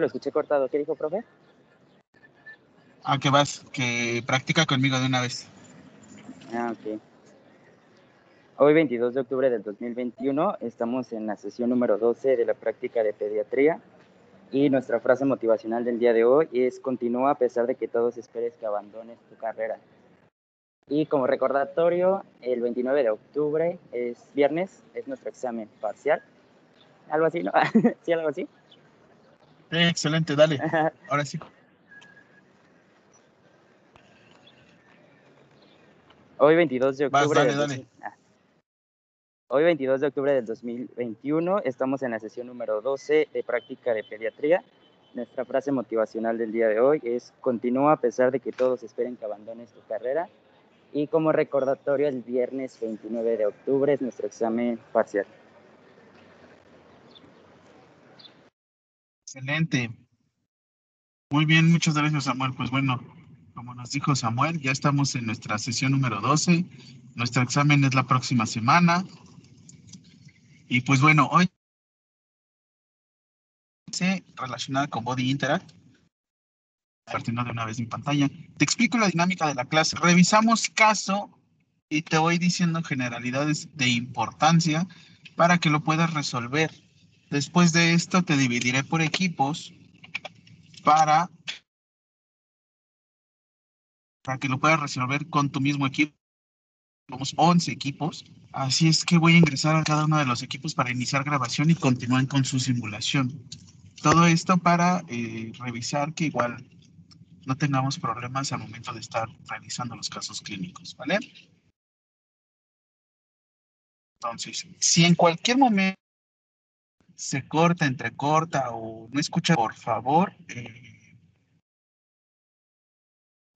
Lo escuché cortado. ¿Qué dijo, profe? Ah, que vas, que practica conmigo de una vez. Ah, ok. Hoy, 22 de octubre del 2021, estamos en la sesión número 12 de la práctica de pediatría y nuestra frase motivacional del día de hoy es continúa a pesar de que todos esperes que abandones tu carrera. Y como recordatorio, el 29 de octubre es viernes, es nuestro examen parcial. Algo así, ¿no? ¿Sí, algo así? Excelente, dale. Ahora sí. Hoy 22 de octubre. dale, dale. Ah. Hoy 22 de octubre del 2021 estamos en la sesión número 12 de práctica de pediatría. Nuestra frase motivacional del día de hoy es continúa a pesar de que todos esperen que abandones tu carrera. Y como recordatorio, el viernes 29 de octubre es nuestro examen parcial. Excelente. Muy bien, muchas gracias Samuel. Pues bueno, como nos dijo Samuel, ya estamos en nuestra sesión número 12. Nuestro examen es la próxima semana. Y pues bueno, hoy relacionada con Body Interact, partiendo de una vez en pantalla. Te explico la dinámica de la clase. Revisamos caso y te voy diciendo generalidades de importancia para que lo puedas resolver. Después de esto te dividiré por equipos para, para que lo puedas resolver con tu mismo equipo. Somos 11 equipos, así es que voy a ingresar a cada uno de los equipos para iniciar grabación y continúen con su simulación. Todo esto para eh, revisar que igual no tengamos problemas al momento de estar realizando los casos clínicos, ¿vale? Entonces, si en cualquier momento se corta, entrecorta o no escucha, por favor, eh,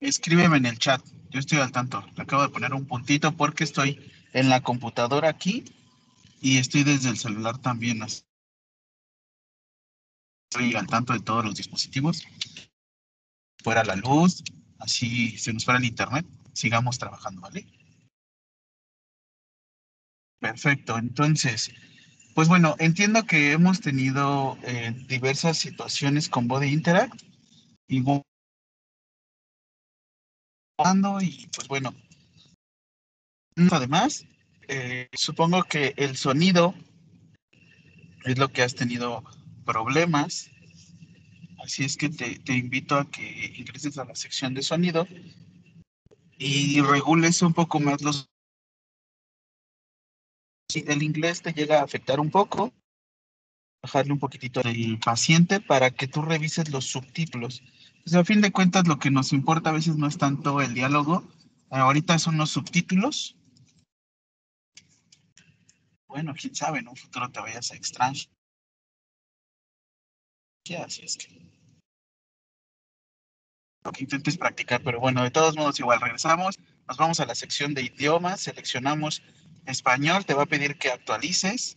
escríbeme en el chat. Yo estoy al tanto. Le acabo de poner un puntito porque estoy en la computadora aquí y estoy desde el celular también. Estoy al tanto de todos los dispositivos. Fuera la luz, así se nos fuera el internet. Sigamos trabajando, ¿vale? Perfecto. Entonces, pues bueno, entiendo que hemos tenido eh, diversas situaciones con Body Interact y y pues bueno, además, eh, supongo que el sonido es lo que has tenido problemas, así es que te, te invito a que ingreses a la sección de sonido y regules un poco más los si el inglés te llega a afectar un poco, bajarle un poquitito del paciente para que tú revises los subtítulos. Pues a fin de cuentas lo que nos importa a veces no es tanto el diálogo, ahorita son los subtítulos. Bueno, quién sabe, en un futuro te vayas a extrañar. ¿Qué así es que? Lo que intentes practicar, pero bueno, de todos modos igual regresamos, nos vamos a la sección de idiomas, seleccionamos español, te va a pedir que actualices.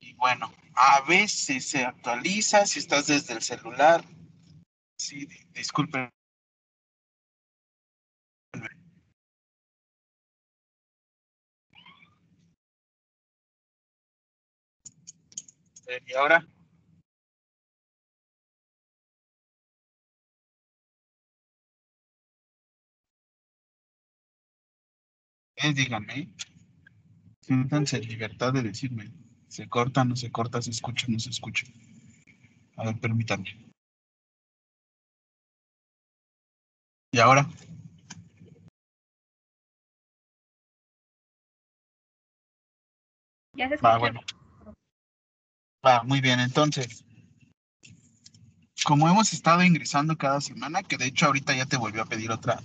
Y bueno, a veces se actualiza si estás desde el celular. Sí, disculpen. ¿Y ahora? Díganme. Siéntanse en libertad de decirme. Se corta, no se corta, se escucha, no se escucha. A ver, permítanme. ¿Y ahora? Ya se escucha. Va, bueno. Va, muy bien. Entonces, como hemos estado ingresando cada semana, que de hecho ahorita ya te volvió a pedir otra,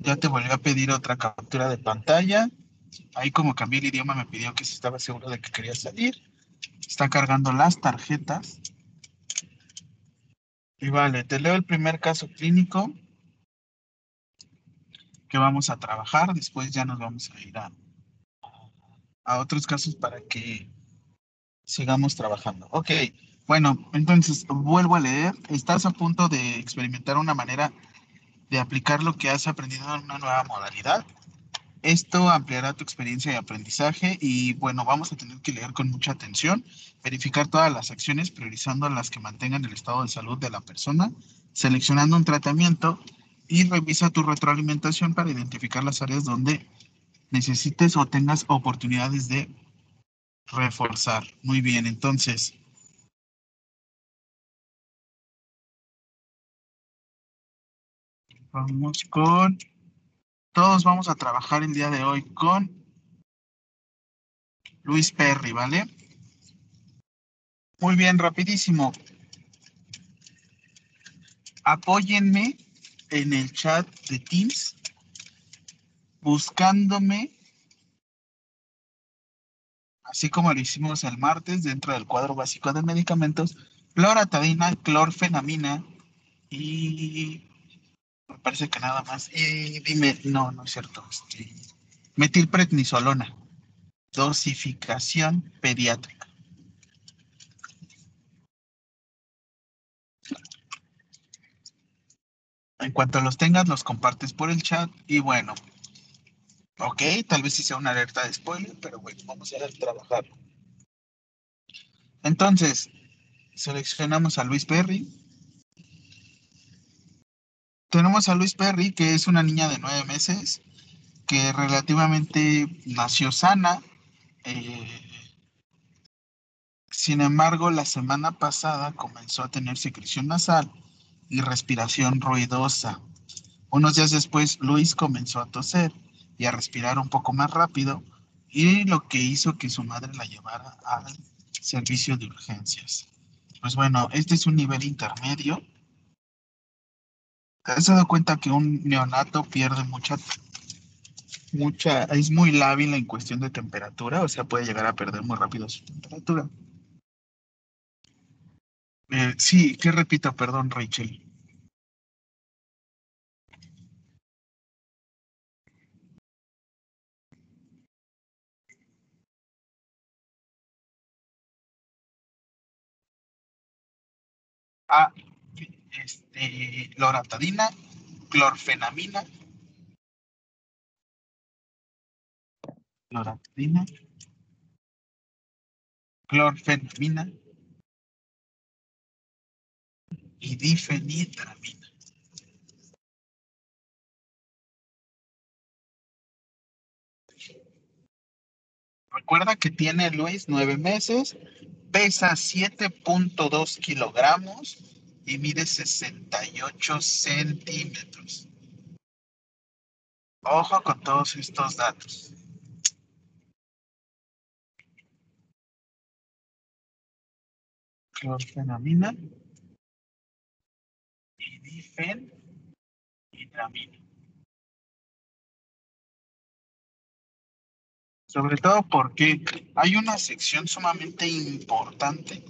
ya te volvió a pedir otra captura de pantalla. Ahí como cambié el idioma me pidió que si estaba seguro de que quería salir. Está cargando las tarjetas. Y vale, te leo el primer caso clínico que vamos a trabajar. Después ya nos vamos a ir a, a otros casos para que sigamos trabajando. Ok, bueno, entonces vuelvo a leer. Estás a punto de experimentar una manera de aplicar lo que has aprendido en una nueva modalidad. Esto ampliará tu experiencia de aprendizaje y bueno, vamos a tener que leer con mucha atención, verificar todas las acciones, priorizando las que mantengan el estado de salud de la persona, seleccionando un tratamiento y revisa tu retroalimentación para identificar las áreas donde necesites o tengas oportunidades de reforzar. Muy bien, entonces. Vamos con todos vamos a trabajar el día de hoy con Luis Perry, ¿vale? Muy bien, rapidísimo. Apóyenme en el chat de Teams buscándome, así como lo hicimos el martes dentro del cuadro básico de medicamentos, cloratadina, clorfenamina y me parece que nada más. Y dime, no, no es cierto. Este, metilprednisolona. Dosificación pediátrica. En cuanto los tengas, los compartes por el chat. Y bueno, ok, tal vez sí sea una alerta de spoiler, pero bueno, vamos a a trabajar. Entonces, seleccionamos a Luis Perry. Tenemos a Luis Perry, que es una niña de nueve meses, que relativamente nació sana. Eh, sin embargo, la semana pasada comenzó a tener secreción nasal y respiración ruidosa. Unos días después, Luis comenzó a toser y a respirar un poco más rápido, y lo que hizo que su madre la llevara al servicio de urgencias. Pues bueno, este es un nivel intermedio ¿Te has dado cuenta que un neonato pierde mucha, mucha, es muy lábil en cuestión de temperatura? O sea, puede llegar a perder muy rápido su temperatura. Eh, sí, ¿qué repito? Perdón, Rachel. Ah, este, loratadina, clorfenamina, loratadina, clorfenamina. Y difenitramina. Recuerda que tiene Luis nueve meses, pesa 7.2 kilogramos y mide 68 centímetros. Ojo con todos estos datos. Clorfenamina y difenhidramina. Sobre todo porque hay una sección sumamente importante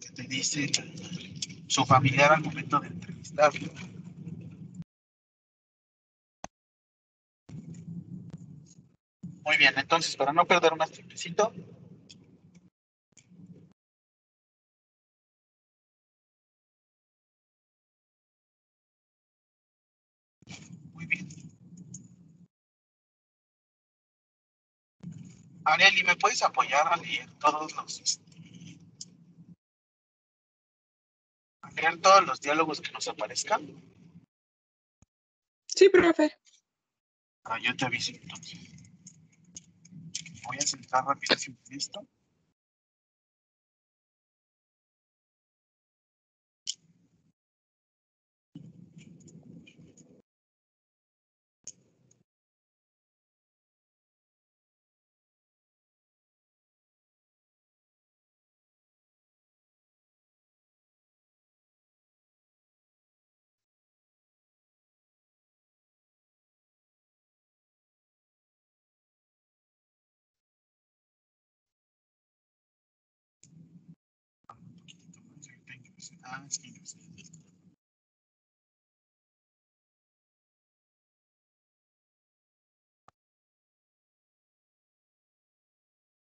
que te dice su familiar al momento de entrevistarlo. Muy bien, entonces, para no perder más tiempecito, bien. Arieli, ¿me puedes apoyar a leer todos los crear todos los diálogos que nos aparezcan? Sí, profe. Ah, yo te aviso entonces. Voy a centrar rapidísimo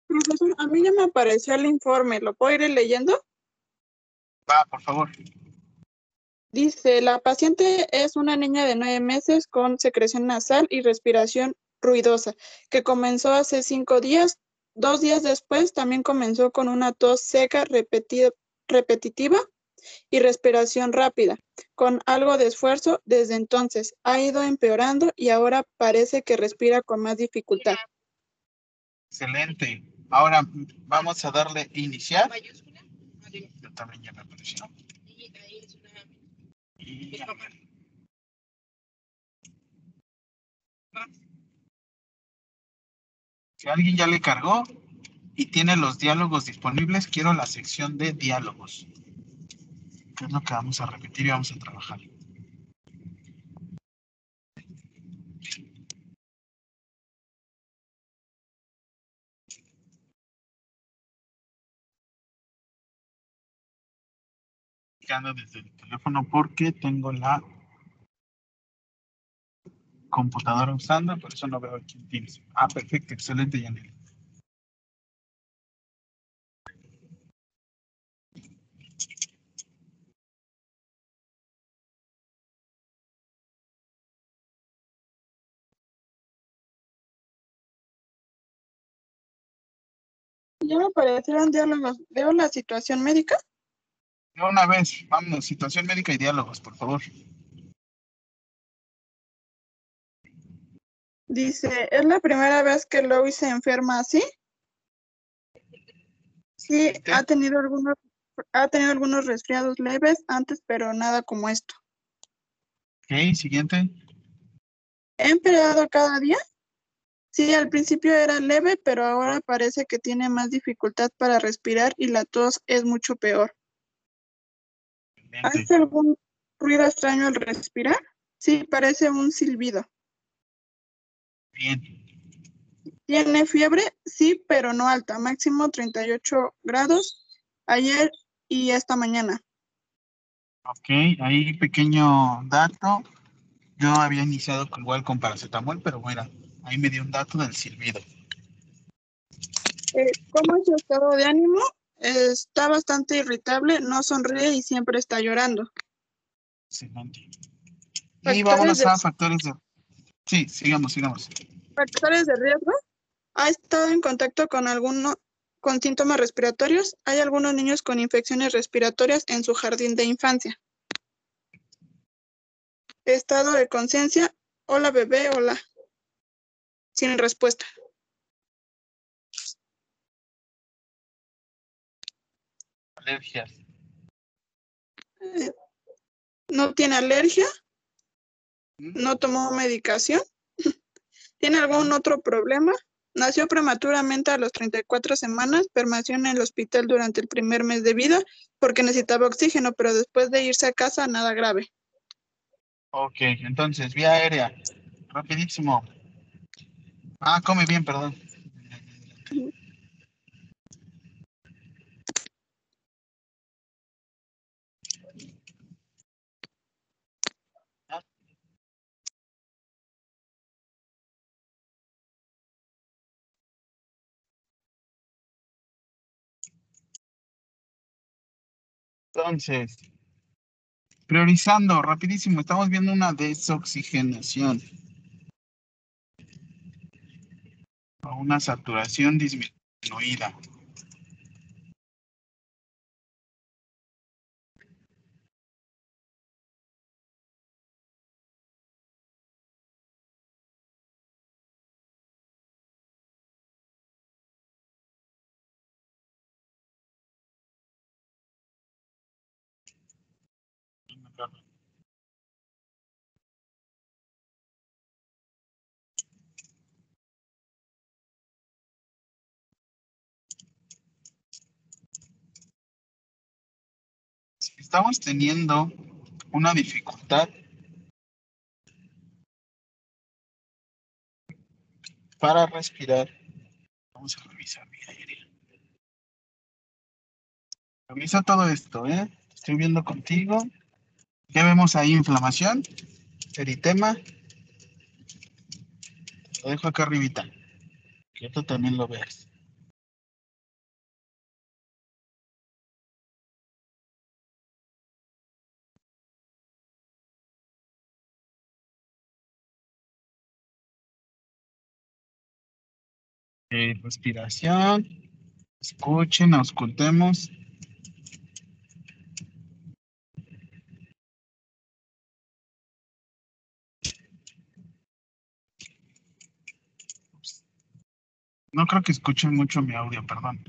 Profesor, a mí ya me apareció el informe. ¿Lo puedo ir leyendo? Va, por favor. Dice, la paciente es una niña de nueve meses con secreción nasal y respiración ruidosa, que comenzó hace cinco días. Dos días después también comenzó con una tos seca repetida, repetitiva y respiración rápida. Con algo de esfuerzo, desde entonces ha ido empeorando y ahora parece que respira con más dificultad. Excelente. Ahora vamos a darle iniciar. Yo también ya me apareció. Y. Si alguien ya le cargó y tiene los diálogos disponibles, quiero la sección de diálogos. Es lo que vamos a repetir y vamos a trabajar. Desde el teléfono porque tengo la computadora usando, por eso no veo aquí en. Ah, perfecto, excelente, Yanel. Aparecieron diálogos. Veo la situación médica. De una vez, vamos, situación médica y diálogos, por favor. Dice, ¿es la primera vez que Louis se enferma así? Sí, ¿Qué? ha tenido algunos, ha tenido algunos resfriados leves antes, pero nada como esto. Ok, siguiente. ¿He empeorado cada día? Sí, al principio era leve, pero ahora parece que tiene más dificultad para respirar y la tos es mucho peor. ¿Hace algún ruido extraño al respirar? Sí, parece un silbido. Bien. ¿Tiene fiebre? Sí, pero no alta, máximo 38 grados ayer y esta mañana. Ok, ahí pequeño dato. Yo había iniciado igual con paracetamol, pero bueno, ahí me dio un dato del silbido. Eh, ¿Cómo es su estado de ánimo? Está bastante irritable, no sonríe y siempre está llorando. Excelente. Y Factores vámonos de- a factores de... Sí, sigamos, sigamos. Factores de riesgo. ¿Ha estado en contacto con alguno con síntomas respiratorios? Hay algunos niños con infecciones respiratorias en su jardín de infancia. Estado de conciencia. Hola bebé, hola. Sin respuesta. Alergias. Eh, No tiene alergia. No tomó medicación. ¿Tiene algún otro problema? Nació prematuramente a los 34 semanas, permaneció en el hospital durante el primer mes de vida porque necesitaba oxígeno, pero después de irse a casa, nada grave. Ok, entonces, vía aérea. Rapidísimo. Ah, come bien, perdón. Entonces, priorizando, rapidísimo, estamos viendo una desoxigenación. O una saturación disminuida. Estamos teniendo una dificultad para respirar, vamos a revisar vía aérea. Revisa todo esto, ¿eh? Estoy viendo contigo. ¿Qué vemos ahí? Inflamación, eritema. Lo dejo acá arribita. Que tú también lo veas. Eh, respiración. Escuchen, auscultemos. No creo que escuchen mucho mi audio, perdón.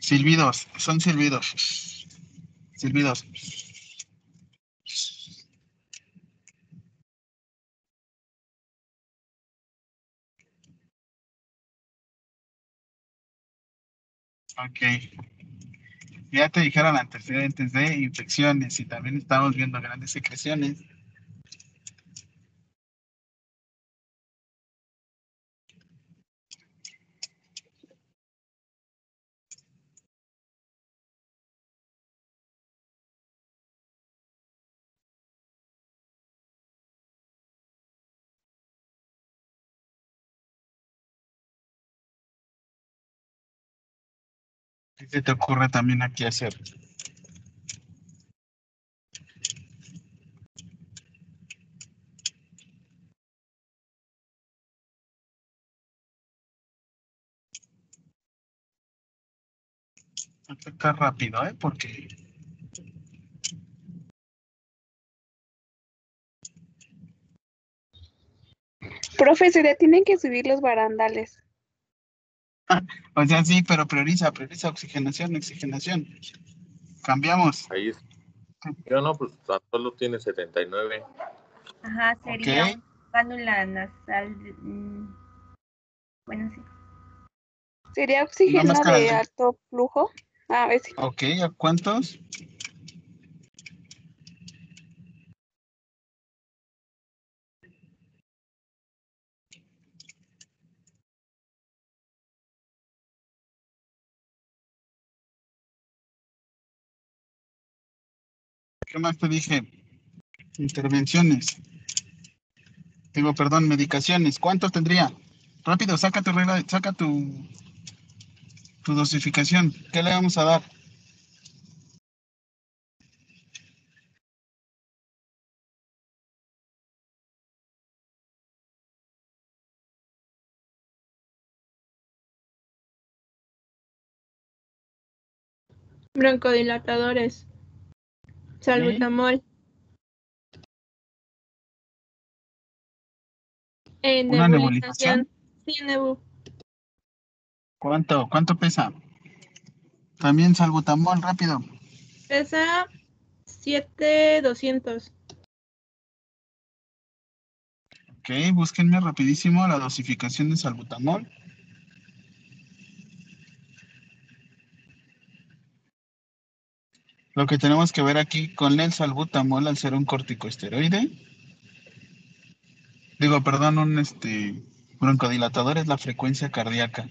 Silbidos, son silbidos. Silbidos. Ok. Ya te dijeron antecedentes de infecciones y también estamos viendo grandes secreciones. ¿Qué se te ocurre también aquí hacer? Hay rápido, ¿eh? Porque Profe, se le tienen que subir los barandales. O sea, sí, pero prioriza, prioriza oxigenación, oxigenación. Cambiamos. Ahí es. Yo no, pues tan solo tiene 79. Ajá, sería Ok. un cánula nasal. mm, Bueno, sí. ¿Sería oxígeno de- alto flujo? Ah, A ver si. Ok, ¿a cuántos? ¿Qué más te dije? Intervenciones. Digo, perdón, medicaciones. ¿Cuánto tendría? Rápido, saca tu regla, saca tu, tu dosificación. ¿Qué le vamos a dar? Broncodilatadores. Salbutamol. En ¿Una nebulización. Sí, nebu. ¿Cuánto? ¿Cuánto pesa? También salbutamol, rápido. Pesa 7200. Ok, búsquenme rapidísimo la dosificación de salbutamol. Lo que tenemos que ver aquí con el salbutamol al ser un corticosteroide. Digo, perdón, un este broncodilatador es la frecuencia cardíaca.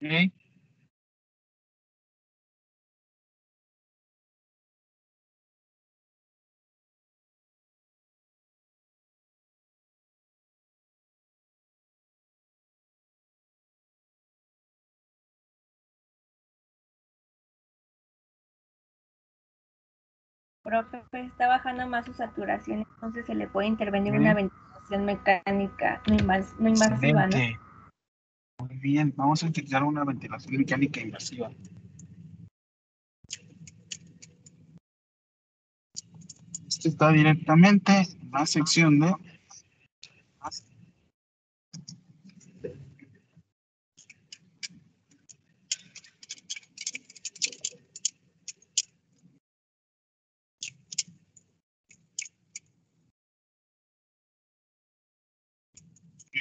Ok. Profe, está bajando más su saturación, entonces se le puede intervenir una ventilación mecánica no, invas- no invasiva, ¿no? Muy bien, vamos a utilizar una ventilación mecánica invasiva. Esto está directamente en la sección de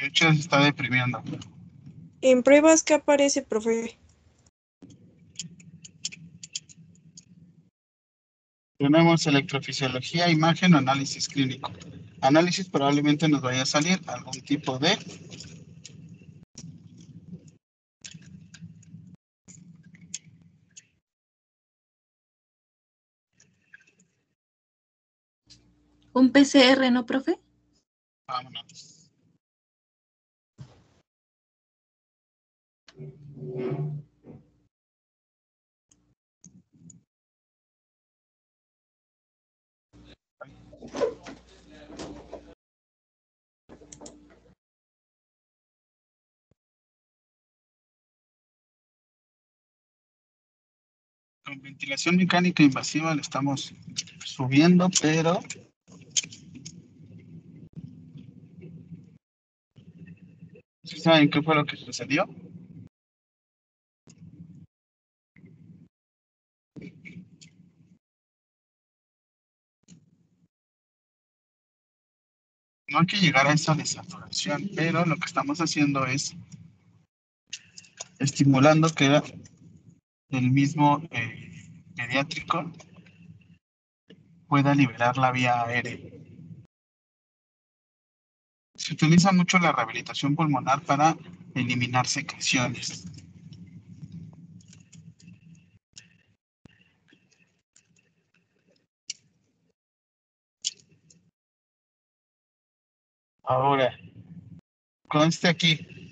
hecho se está deprimiendo. En pruebas, ¿qué aparece, profe? Tenemos electrofisiología, imagen o análisis clínico. Análisis probablemente nos vaya a salir algún tipo de Un PCR, ¿no, profe? Vámonos. Con ventilación mecánica invasiva le estamos subiendo, pero saben qué fue lo que sucedió? No hay que llegar a esa desaturación, pero lo que estamos haciendo es estimulando que el mismo eh, pediátrico pueda liberar la vía aérea. Se utiliza mucho la rehabilitación pulmonar para eliminar secreciones. Ahora, conste aquí.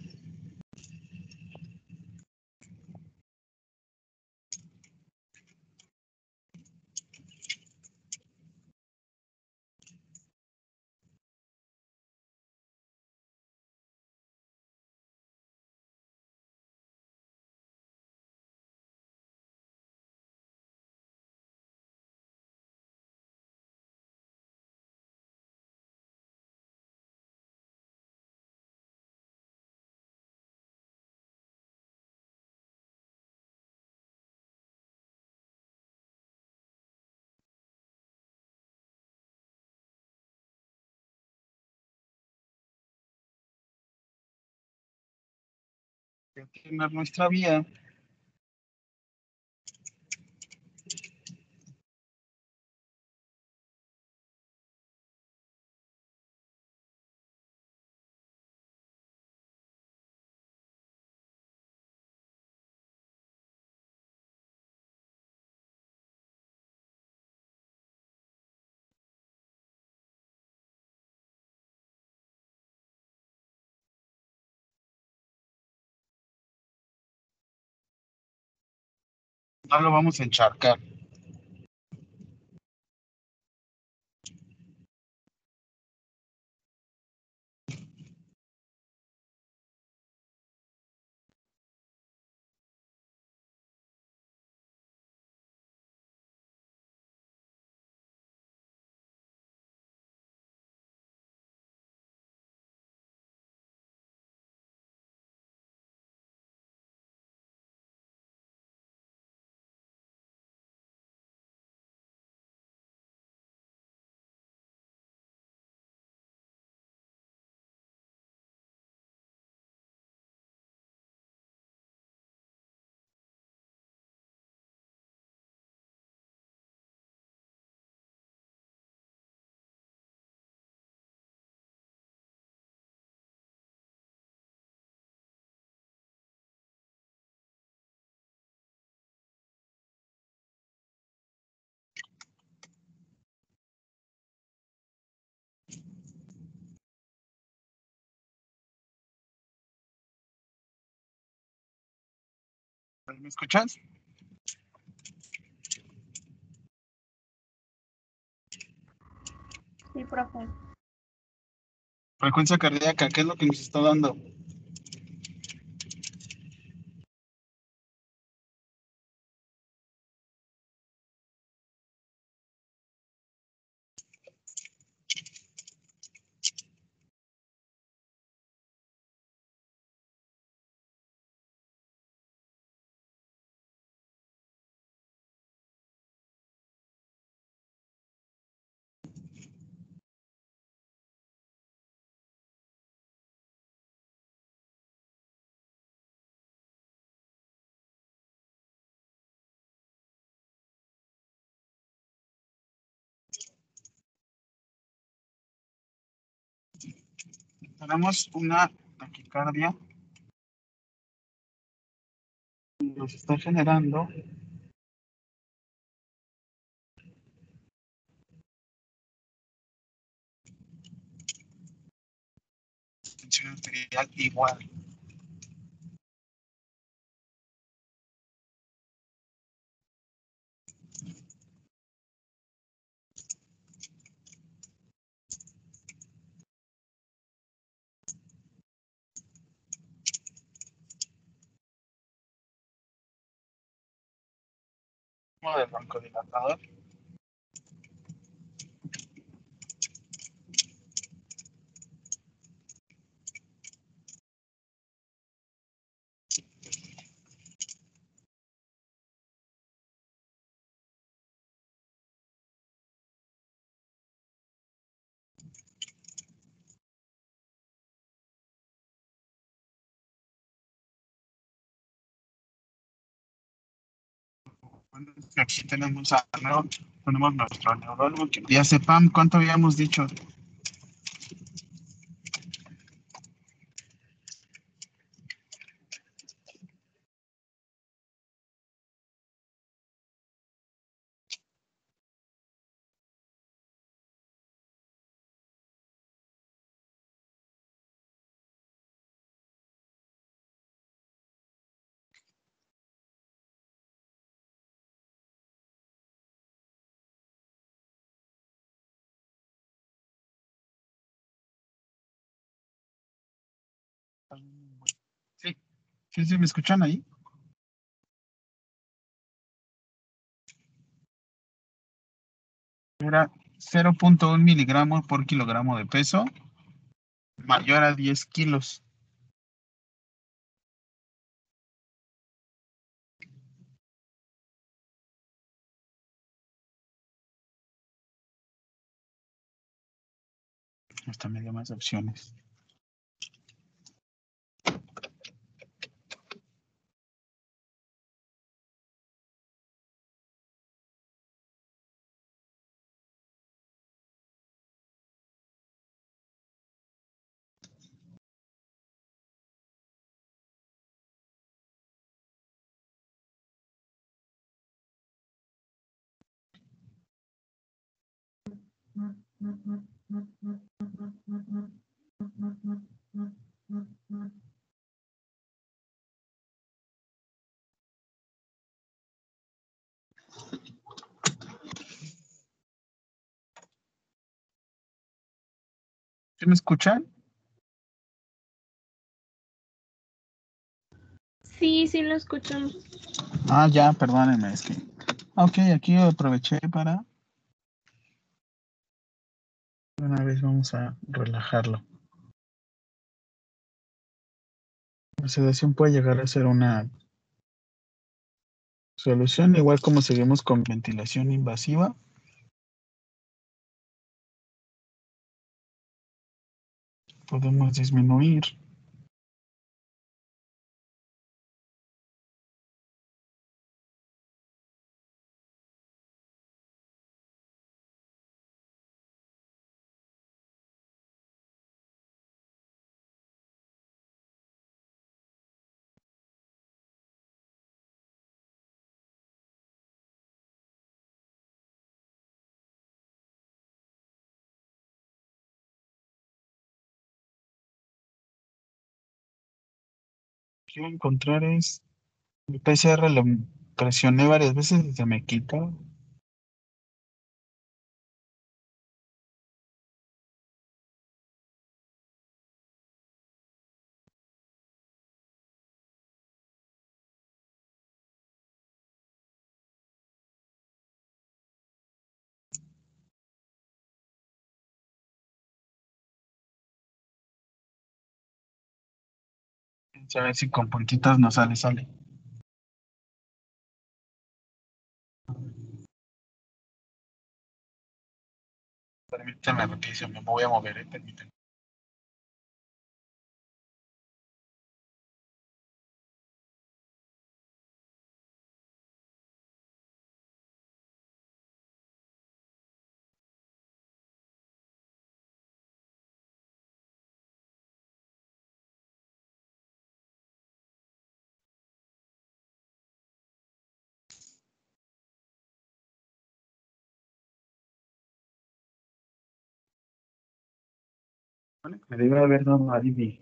Tener nuestra vía. No lo vamos a encharcar. ¿Me escuchas? Sí, profe. Frecuencia cardíaca, ¿qué es lo que nos está dando? Tenemos una taquicardia. Nos está generando tensión arterial igual. Del broncodilatador. Aquí tenemos a nuevo, ponemos nuestro neurólogo que ya sepam cuánto habíamos dicho. Sí, sí, ¿me escuchan ahí? Era 0.1 miligramos por kilogramo de peso, mayor a 10 kilos. Hasta me dio más opciones. ¿Sí me escuchan? Sí, sí lo escuchamos. Ah, ya, perdónenme, es que. Ok, aquí aproveché para. Una vez vamos a relajarlo. La sedación puede llegar a ser una solución, igual como seguimos con ventilación invasiva. Podemos disminuir. Quiero encontrar es el PCR lo presioné varias veces y se me quita. A ver si con puntitas no sale, sale. Permítame rapidísimo, me voy a mover, eh. Vale, Me debe haber dado ahí mi,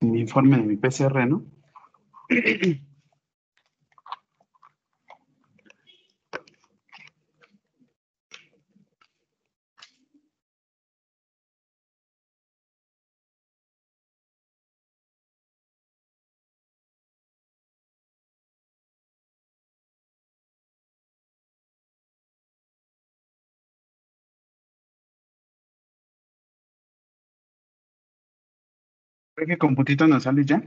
mi informe de mi PCR, ¿no? ¿Ve que con putito nos sale ya?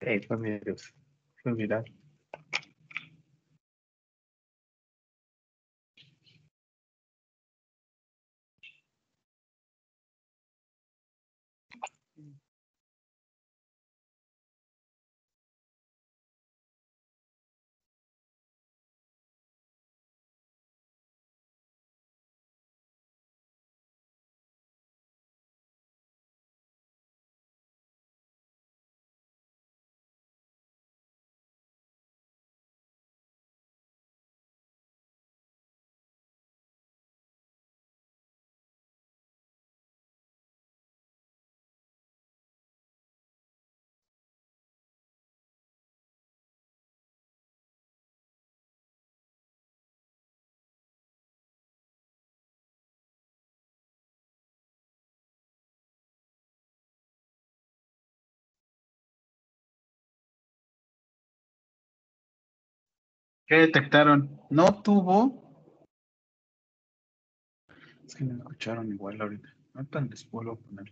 Eh, fue viral. Fue. ¿Qué detectaron? No tuvo. Es que no escucharon igual ahorita. No tan les vuelvo a poner.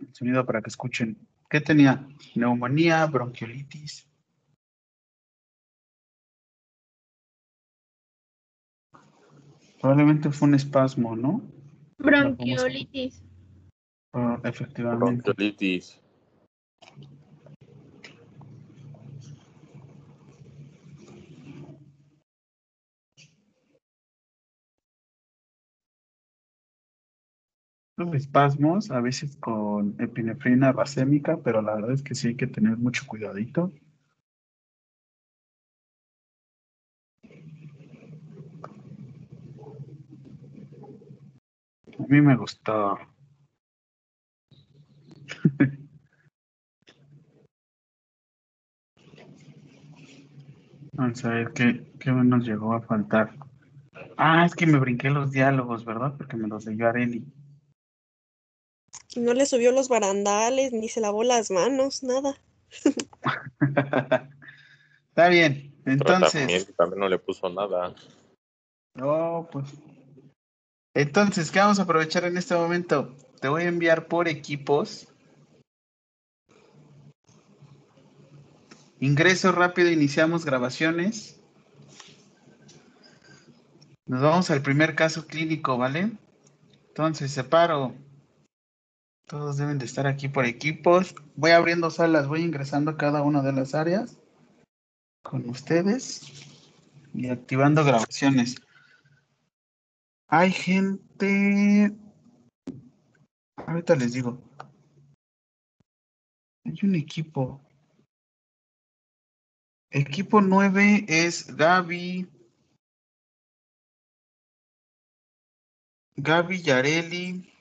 El sonido para que escuchen. ¿Qué tenía? Neumonía, bronquiolitis. Probablemente fue un espasmo, ¿no? Bronquiolitis. Ah, efectivamente. Bronquiolitis. Espasmos, a veces con epinefrina racémica, pero la verdad es que sí hay que tener mucho cuidadito. A mí me gustó. Vamos a ver qué, qué nos llegó a faltar. Ah, es que me brinqué los diálogos, ¿verdad? Porque me los leyó Areli. No le subió los barandales, ni se lavó las manos, nada. Está bien. Pero Entonces, también, también no le puso nada. no, pues. Entonces, ¿qué vamos a aprovechar en este momento? Te voy a enviar por equipos. Ingreso rápido, iniciamos grabaciones. Nos vamos al primer caso clínico, ¿vale? Entonces, separo. Todos deben de estar aquí por equipos. Voy abriendo salas, voy ingresando a cada una de las áreas con ustedes y activando grabaciones. Hay gente. Ahorita les digo. Hay un equipo. Equipo 9 es Gaby. Gaby Yareli.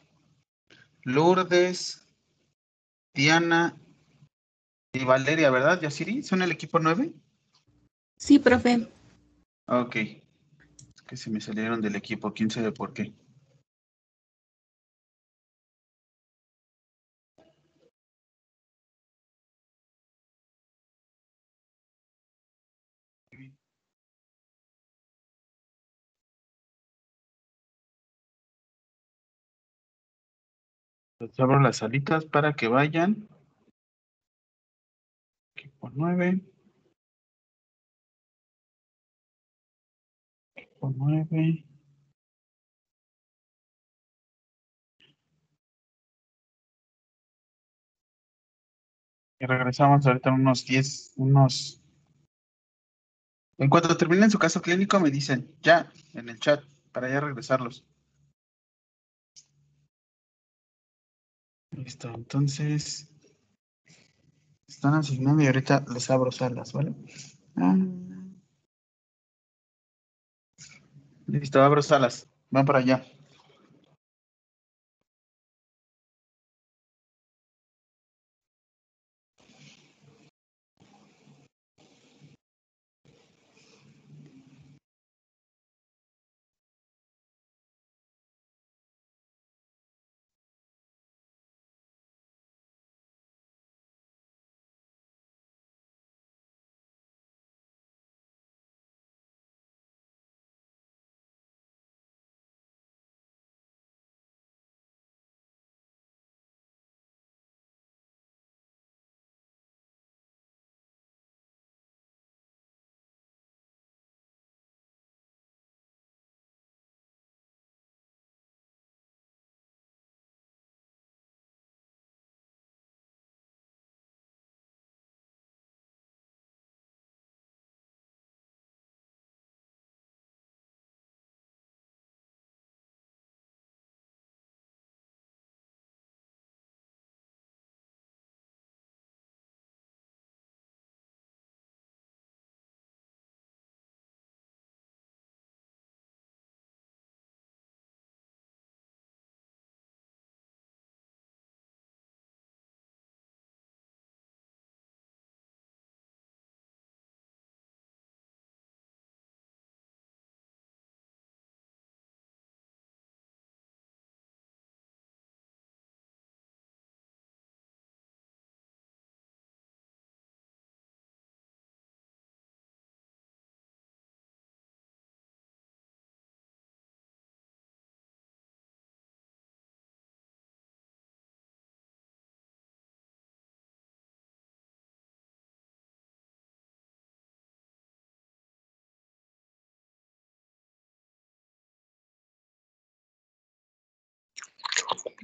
Lourdes. Diana. Y Valeria, ¿verdad, Yasiri? ¿Son el equipo 9? Sí, profe. Ok. Es que se me salieron del equipo, quién sabe por qué. Les abro las salitas para que vayan. Equipo 9. Equipo 9. Y regresamos ahorita unos 10, unos... En cuanto terminen su caso clínico me dicen ya en el chat para ya regresarlos. Listo, entonces están asignando y ahorita les abro salas, ¿vale? Ah. Listo, abro salas. Van para allá.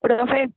Profe,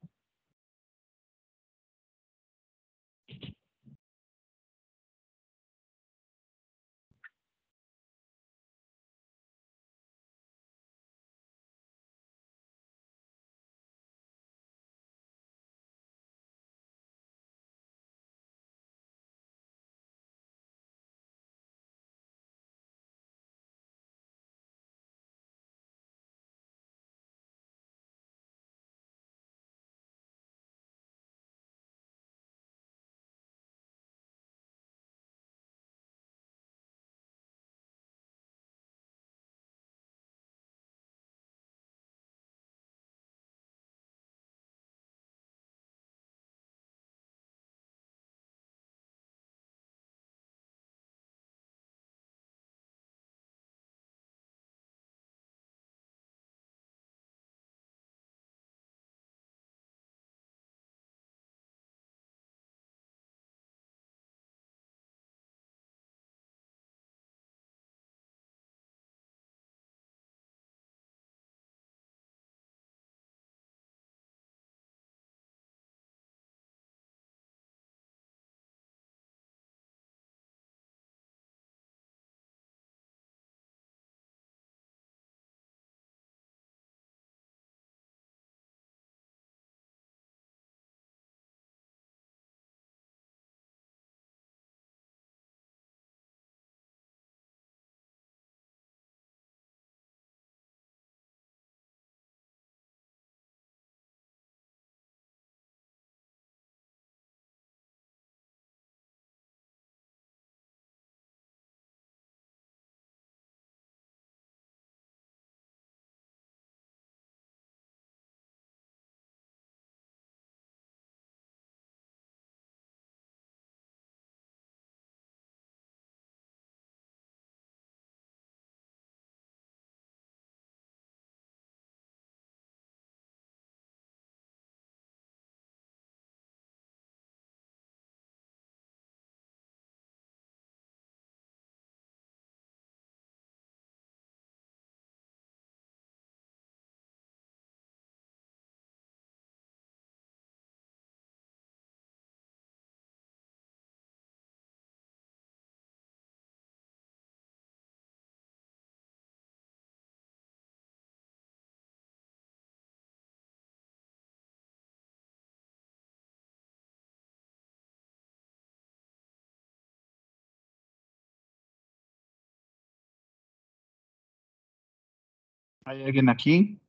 ¿Hay alguien aquí?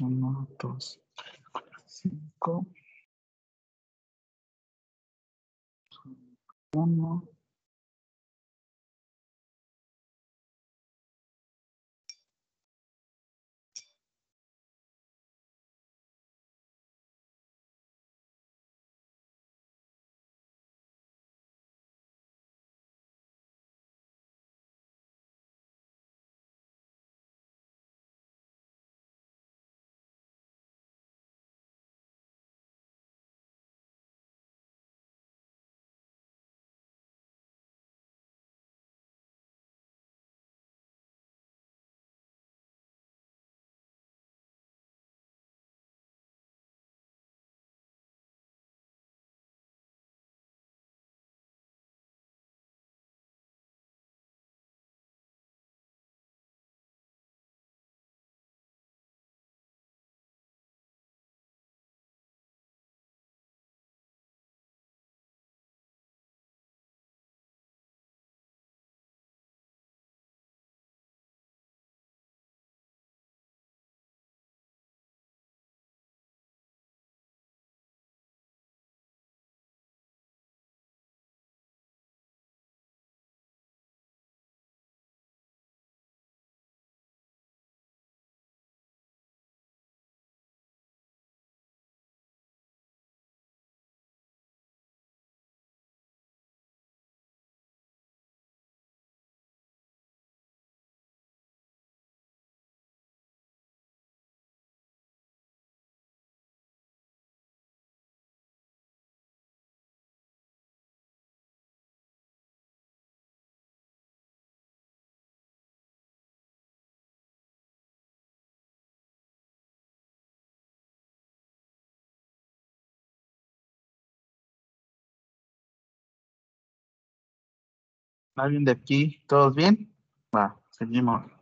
Uno, dos, cinco. Uno. ¿Alguien de aquí? ¿Todos bien? Va, seguimos.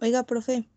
Oiga, profe.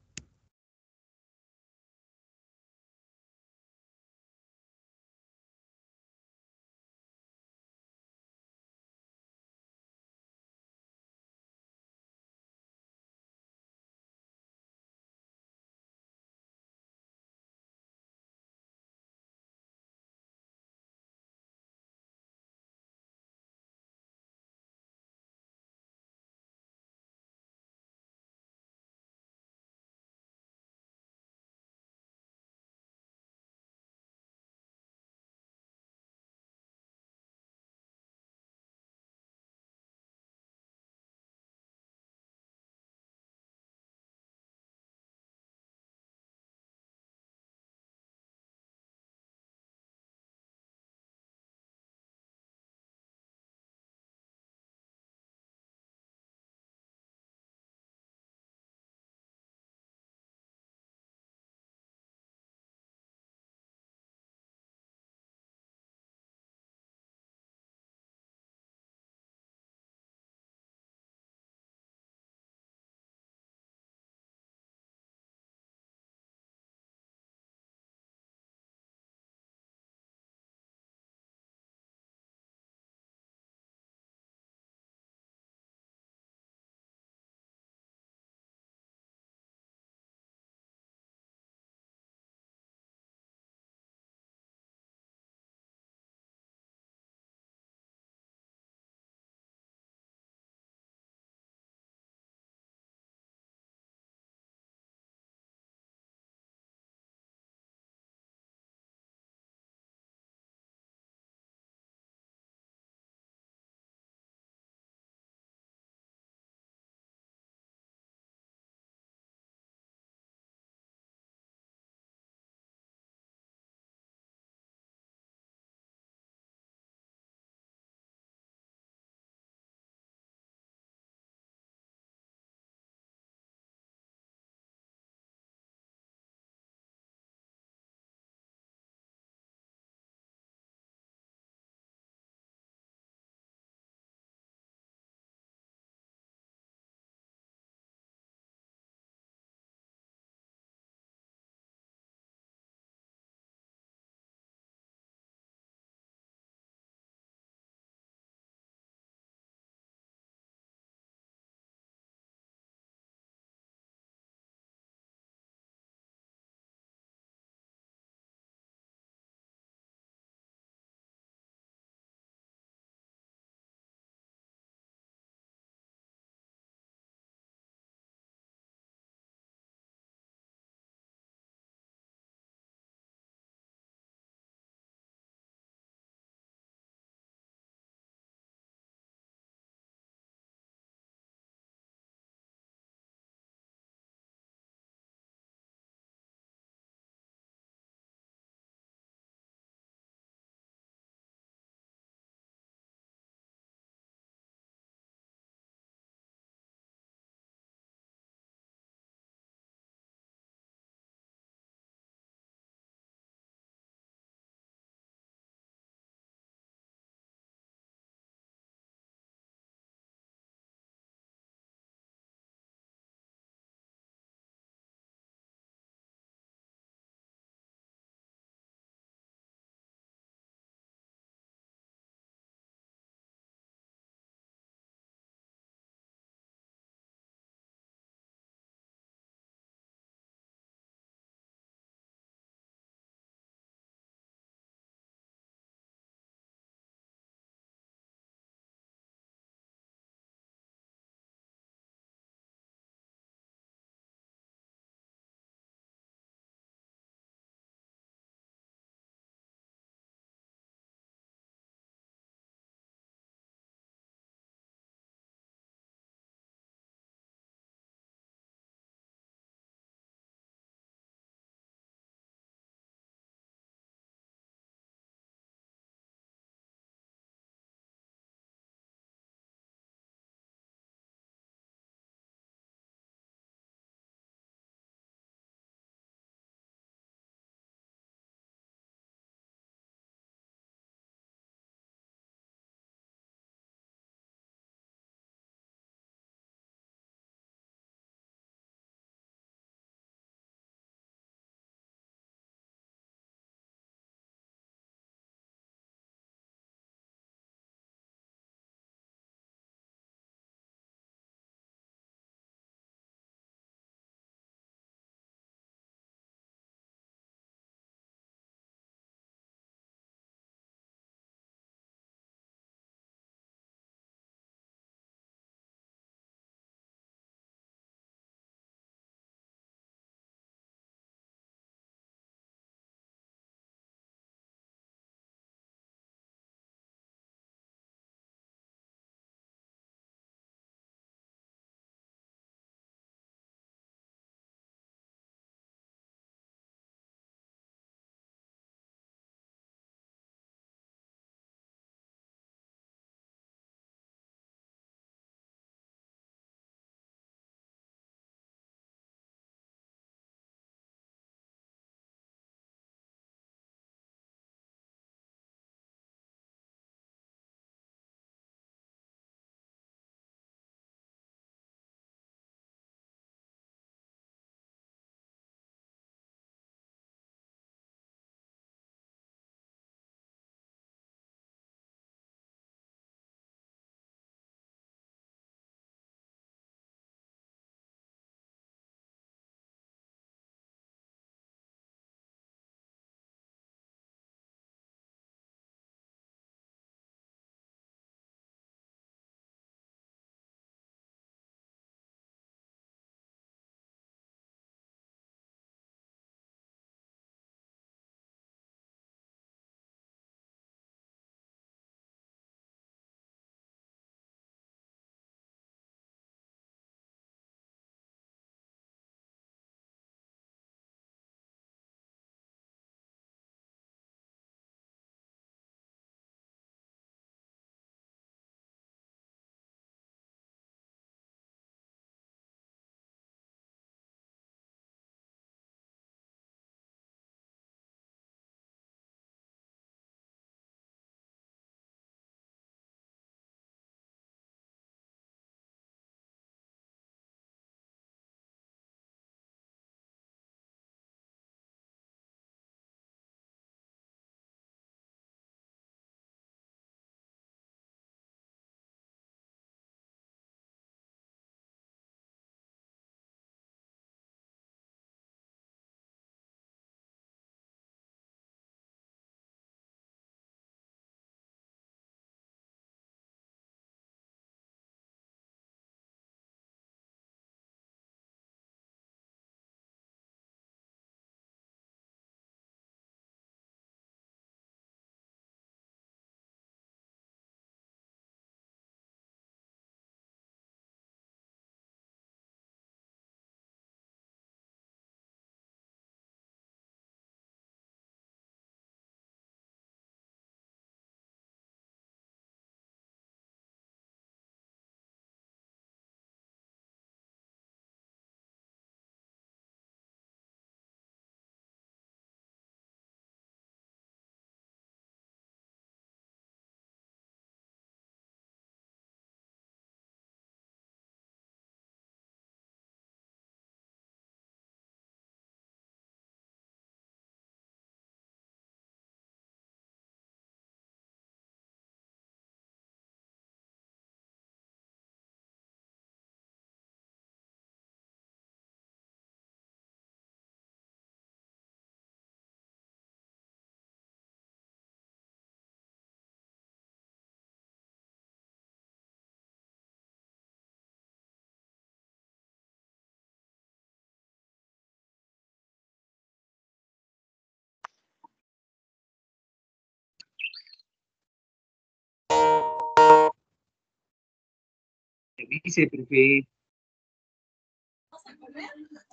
Dice, profe.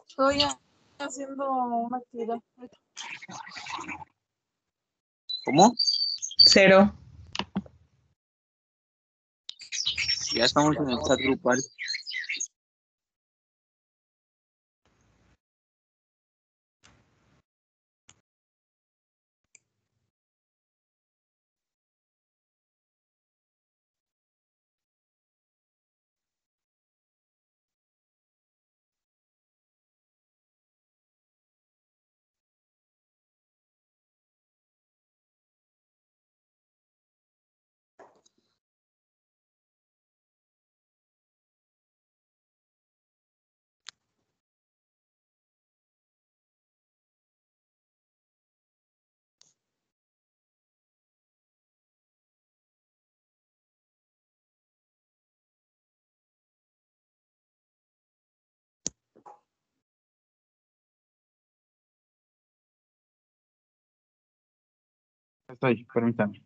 Estoy haciendo una actividad. ¿Cómo? Cero. Ya estamos en el chat grupal. Estoy, permítame.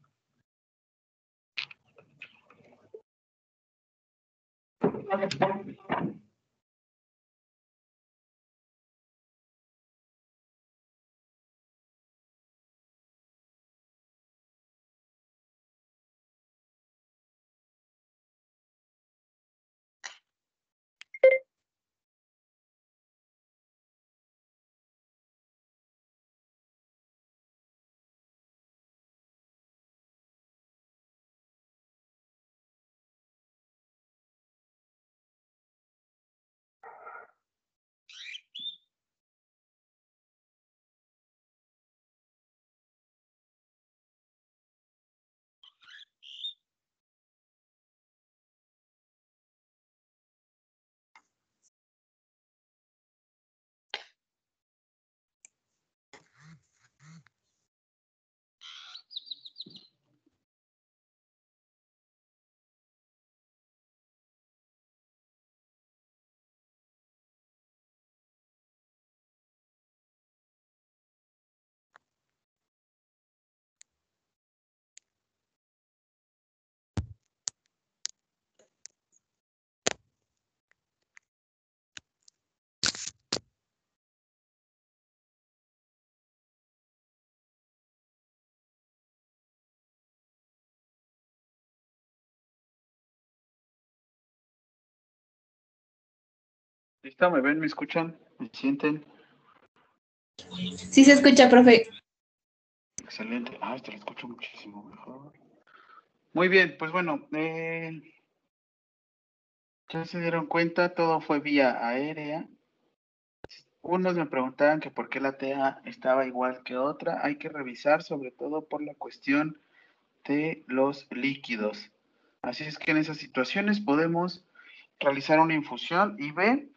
¿Listo? ¿Me ven? ¿Me escuchan? ¿Me sienten? Sí se escucha, profe. Excelente. Ah, te lo escucho muchísimo mejor. Muy bien, pues bueno, eh, ya se dieron cuenta, todo fue vía aérea. Unos me preguntaban que por qué la TEA estaba igual que otra. Hay que revisar sobre todo por la cuestión de los líquidos. Así es que en esas situaciones podemos realizar una infusión y ver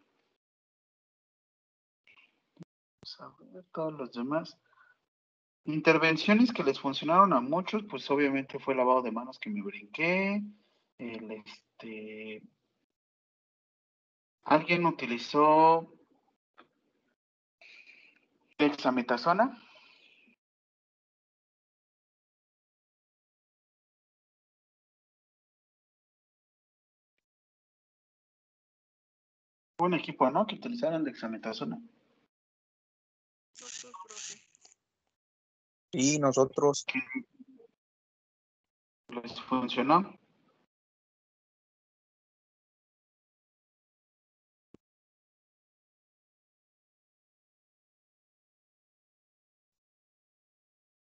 todos los demás. Intervenciones que les funcionaron a muchos, pues obviamente fue lavado de manos que me brinqué. El este. Alguien utilizó dexametasona. Un equipo, ¿no? Que utilizaron dexametasona. Y nosotros, ¿Les funcionó?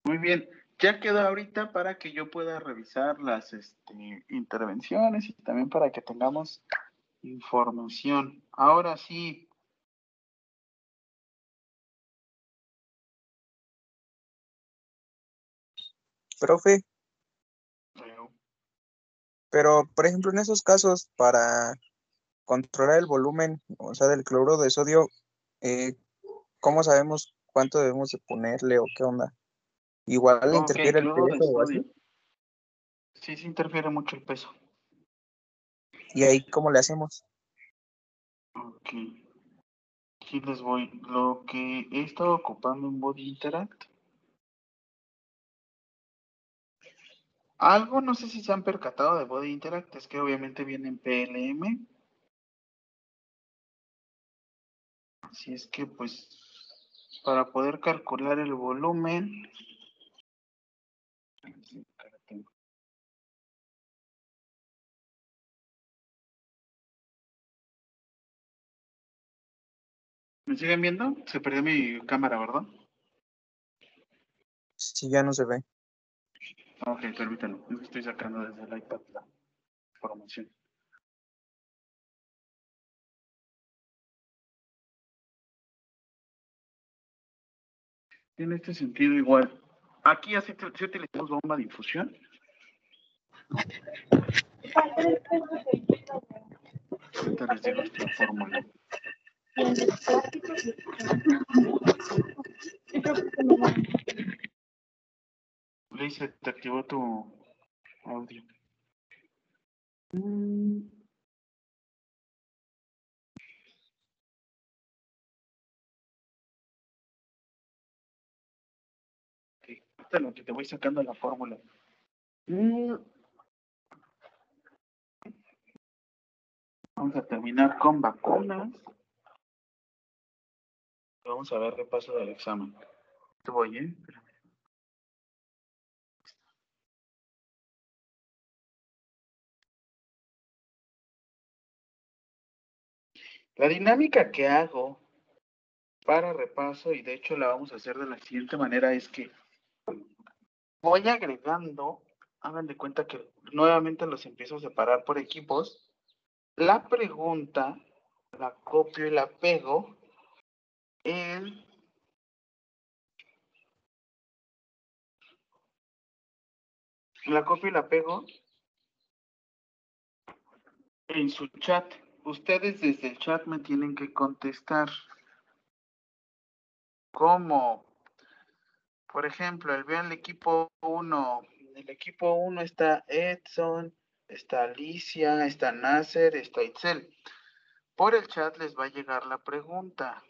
Muy bien, ya quedó ahorita para que yo pueda revisar las este, intervenciones y también para que tengamos información. Ahora sí, profe, pero por ejemplo en esos casos para controlar el volumen, o sea, del cloruro de sodio, eh, ¿cómo sabemos cuánto debemos de ponerle o qué onda? Igual interfiere el peso o así. Sí, sí interfiere mucho el peso. y ahí cómo le hacemos. Ok. Aquí les voy. Lo que he estado ocupando en Body Interact Algo, no sé si se han percatado de Body Interact, es que obviamente viene en PLM. Así es que, pues, para poder calcular el volumen, ¿Me siguen viendo? Se perdió mi cámara, ¿verdad? Sí, ya no se ve. Ok, permítanme. Estoy sacando desde el iPad la información. Tiene este sentido igual. Aquí así si utilizamos bomba de infusión. Ahorita les digo esta fórmula. Se te activó tu audio. Mm. Ok, ahorita lo que te voy sacando la fórmula. Mm. Vamos a terminar con vacunas. Vamos a ver repaso del examen. Te voy, ¿eh? Espérame. La dinámica que hago para repaso, y de hecho la vamos a hacer de la siguiente manera, es que voy agregando, hagan de cuenta que nuevamente los empiezo a separar por equipos. La pregunta la copio y la pego en la copio y la pego en su chat. Ustedes desde el chat me tienen que contestar. ¿Cómo? Por ejemplo, el veo el equipo 1. En el equipo 1 está Edson, está Alicia, está Nasser, está Itzel. Por el chat les va a llegar la pregunta.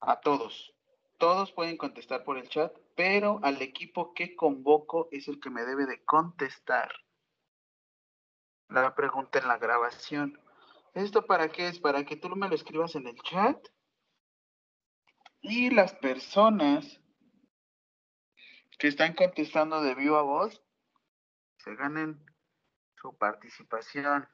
A todos. Todos pueden contestar por el chat, pero al equipo que convoco es el que me debe de contestar la pregunta en la grabación. ¿Esto para qué es? Para que tú me lo escribas en el chat y las personas que están contestando de viva voz se ganen su participación.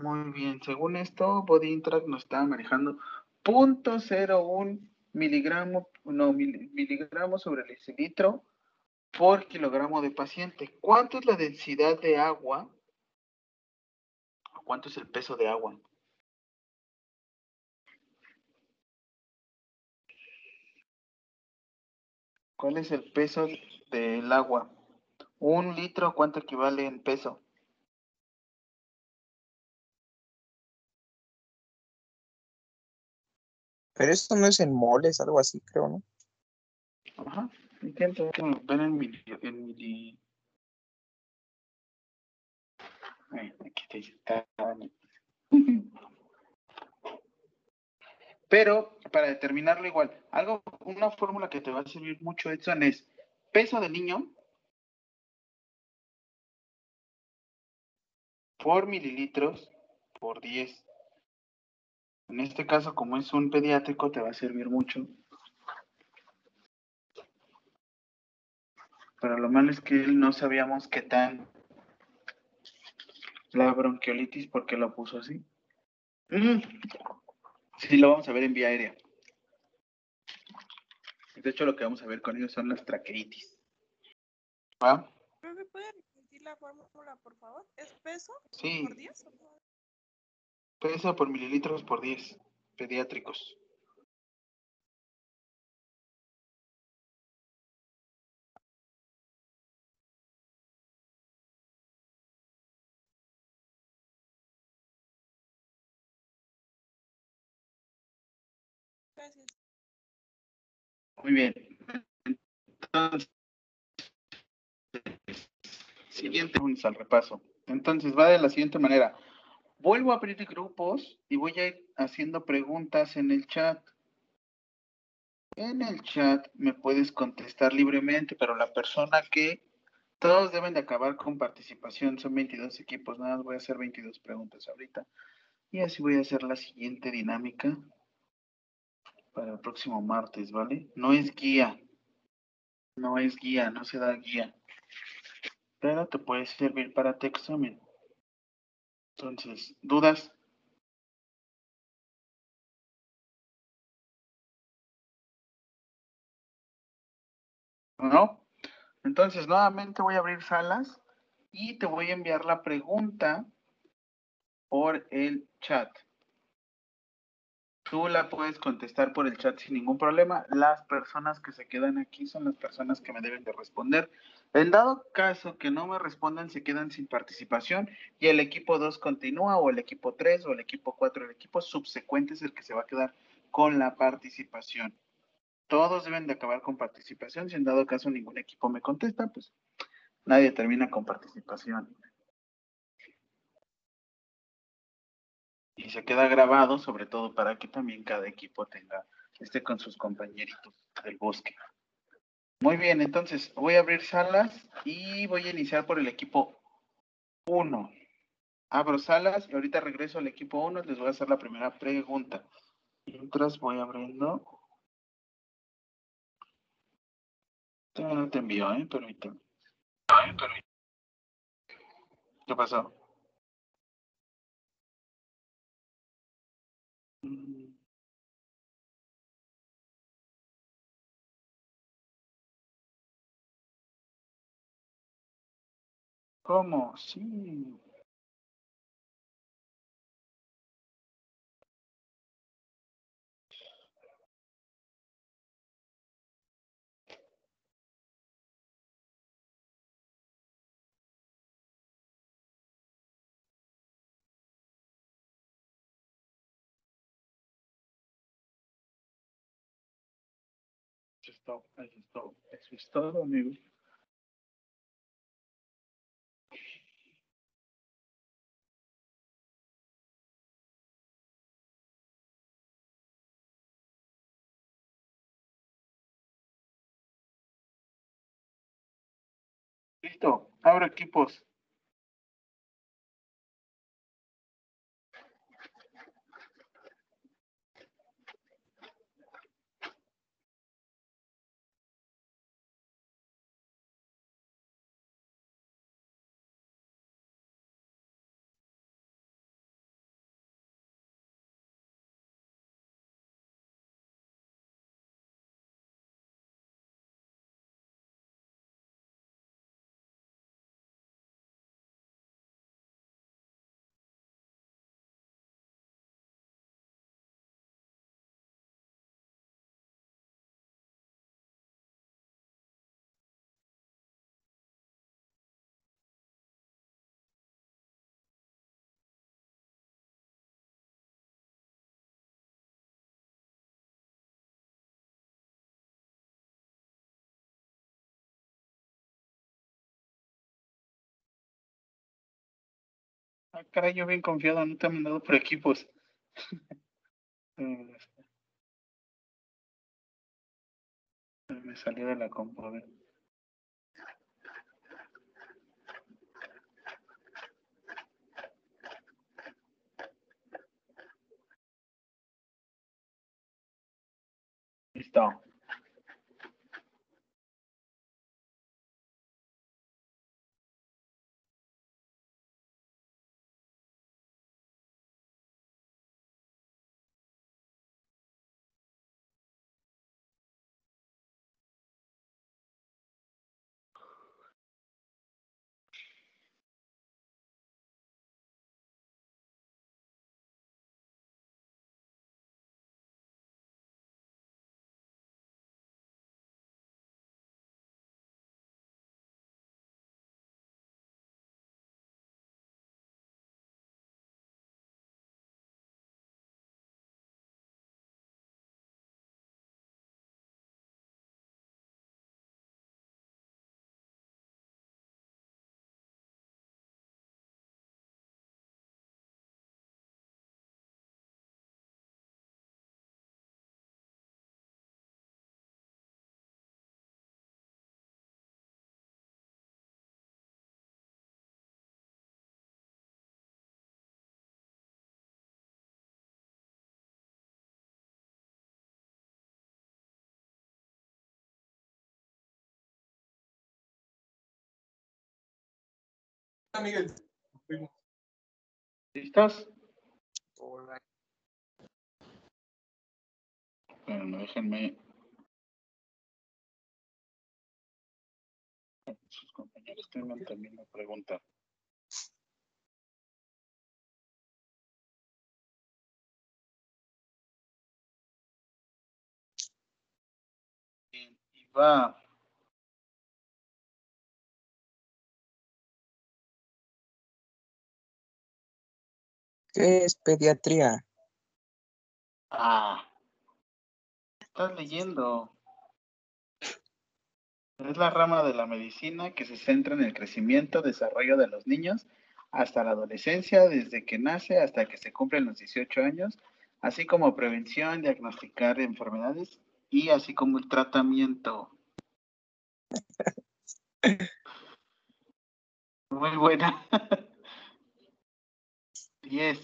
Muy bien, según esto, Body Interact nos está manejando .01 miligramos, no, miligramos sobre el litro por kilogramo de paciente. ¿Cuánto es la densidad de agua? ¿Cuánto es el peso de agua? ¿Cuál es el peso del agua? Un litro, ¿cuánto equivale en peso? Pero esto no es en moles, algo así, creo, ¿no? Ajá. Intento ver en mi... En mi... Aquí está. Pero para determinarlo igual, algo, una fórmula que te va a servir mucho, Edson, es peso del niño por mililitros por 10. En este caso, como es un pediátrico, te va a servir mucho. Pero lo malo es que no sabíamos qué tan la bronquiolitis, porque lo puso así? Mm. Sí, lo vamos a ver en vía aérea. De hecho, lo que vamos a ver con ellos son las traqueitis. ¿Va? ¿Me puede repetir la fórmula, por favor? ¿Es peso sí. por 10? Peso por mililitros por 10, pediátricos. Gracias. Muy bien. Entonces, siguiente, vamos al repaso. Entonces, va de la siguiente manera. Vuelvo a abrir grupos y voy a ir haciendo preguntas en el chat. En el chat me puedes contestar libremente, pero la persona que todos deben de acabar con participación, son 22 equipos, nada más voy a hacer 22 preguntas ahorita. Y así voy a hacer la siguiente dinámica para el próximo martes, ¿vale? No es guía, no es guía, no se da guía, pero te puede servir para tu examen. Entonces, ¿dudas? ¿No? Entonces, nuevamente voy a abrir salas y te voy a enviar la pregunta por el chat. Tú la puedes contestar por el chat sin ningún problema. Las personas que se quedan aquí son las personas que me deben de responder. En dado caso que no me respondan, se quedan sin participación y el equipo 2 continúa o el equipo 3 o el equipo 4. El equipo subsecuente es el que se va a quedar con la participación. Todos deben de acabar con participación. Si en dado caso ningún equipo me contesta, pues nadie termina con participación. Y se queda grabado, sobre todo para que también cada equipo tenga, esté con sus compañeritos del bosque. Muy bien, entonces voy a abrir salas y voy a iniciar por el equipo 1. Abro salas y ahorita regreso al equipo 1, les voy a hacer la primera pregunta. Mientras voy abriendo. Todavía no te envío, ¿eh? Permítame. ¿Qué pasó? ¿Cómo? Sí. Todo, eso es todo, eso es todo. Listo, abro equipos. Ah, caray, yo bien confiado, no te he mandado por equipos. Eh, Me salió de la compu, a ver. Listo. Miguel. ¿Listos? Bueno, déjenme. Sus compañeros tengan también la pregunta. Bien, y va. ¿Qué es pediatría? Ah, estás leyendo. Es la rama de la medicina que se centra en el crecimiento, desarrollo de los niños hasta la adolescencia, desde que nace hasta que se cumplen los 18 años, así como prevención, diagnosticar enfermedades y así como el tratamiento. Muy buena. 10.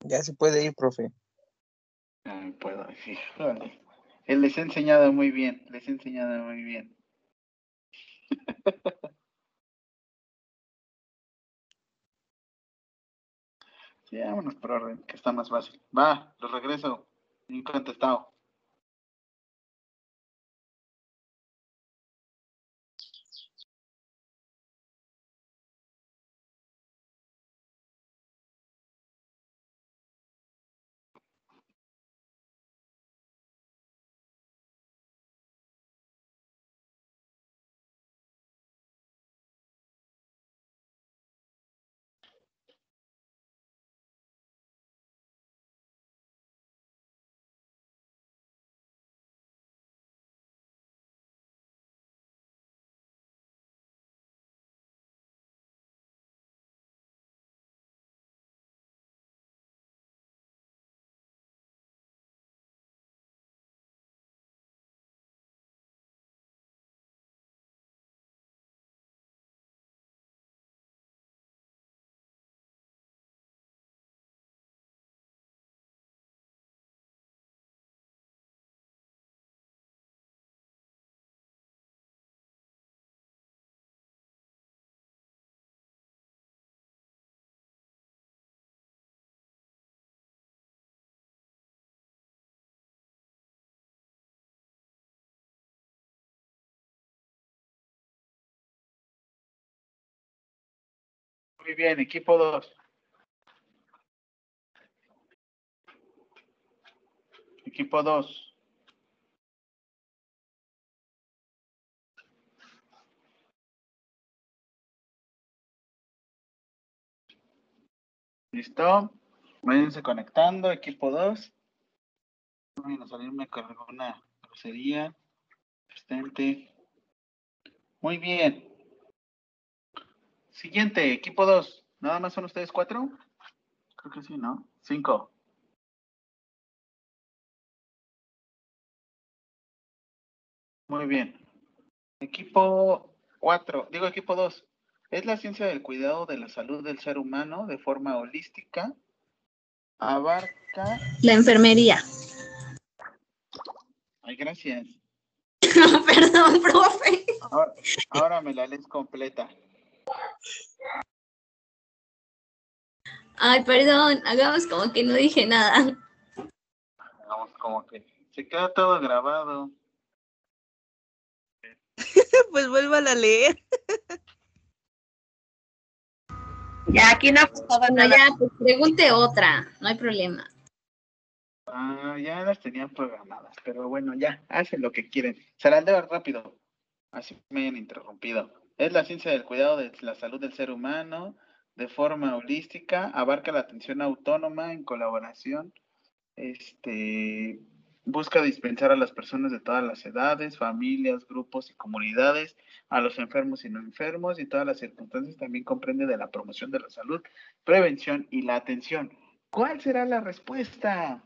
Ya se puede ir, profe. No puedo decir. Híjole. Él les he enseñado muy bien, les he enseñado muy bien. Sí, vámonos por orden, que está más fácil. Va, lo regreso. Bien Muy bien, equipo 2. Equipo 2. ¿Listo? Váyanse conectando, equipo 2. Vayan a salirme con alguna grosería. Asistente. Muy bien. Siguiente, equipo 2. ¿Nada más son ustedes cuatro? Creo que sí, ¿no? Cinco. Muy bien. Equipo 4, digo equipo 2. Es la ciencia del cuidado de la salud del ser humano de forma holística. Abarca. La enfermería. Ay, gracias. Perdón, profe. Ahora, ahora me la lees completa. Ay, perdón, hagamos como que no dije nada. Vamos, como que se queda todo grabado. Pues vuélvala a leer. Ya, aquí no ha nada. ya, pues pregunte otra, no hay problema. Ah, ya las tenían programadas, pero bueno, ya, hacen lo que quieren. Se las leo rápido, así me hayan interrumpido. Es la ciencia del cuidado de la salud del ser humano de forma holística, abarca la atención autónoma en colaboración, este, busca dispensar a las personas de todas las edades, familias, grupos y comunidades, a los enfermos y no enfermos, y todas las circunstancias también comprende de la promoción de la salud, prevención y la atención. ¿Cuál será la respuesta?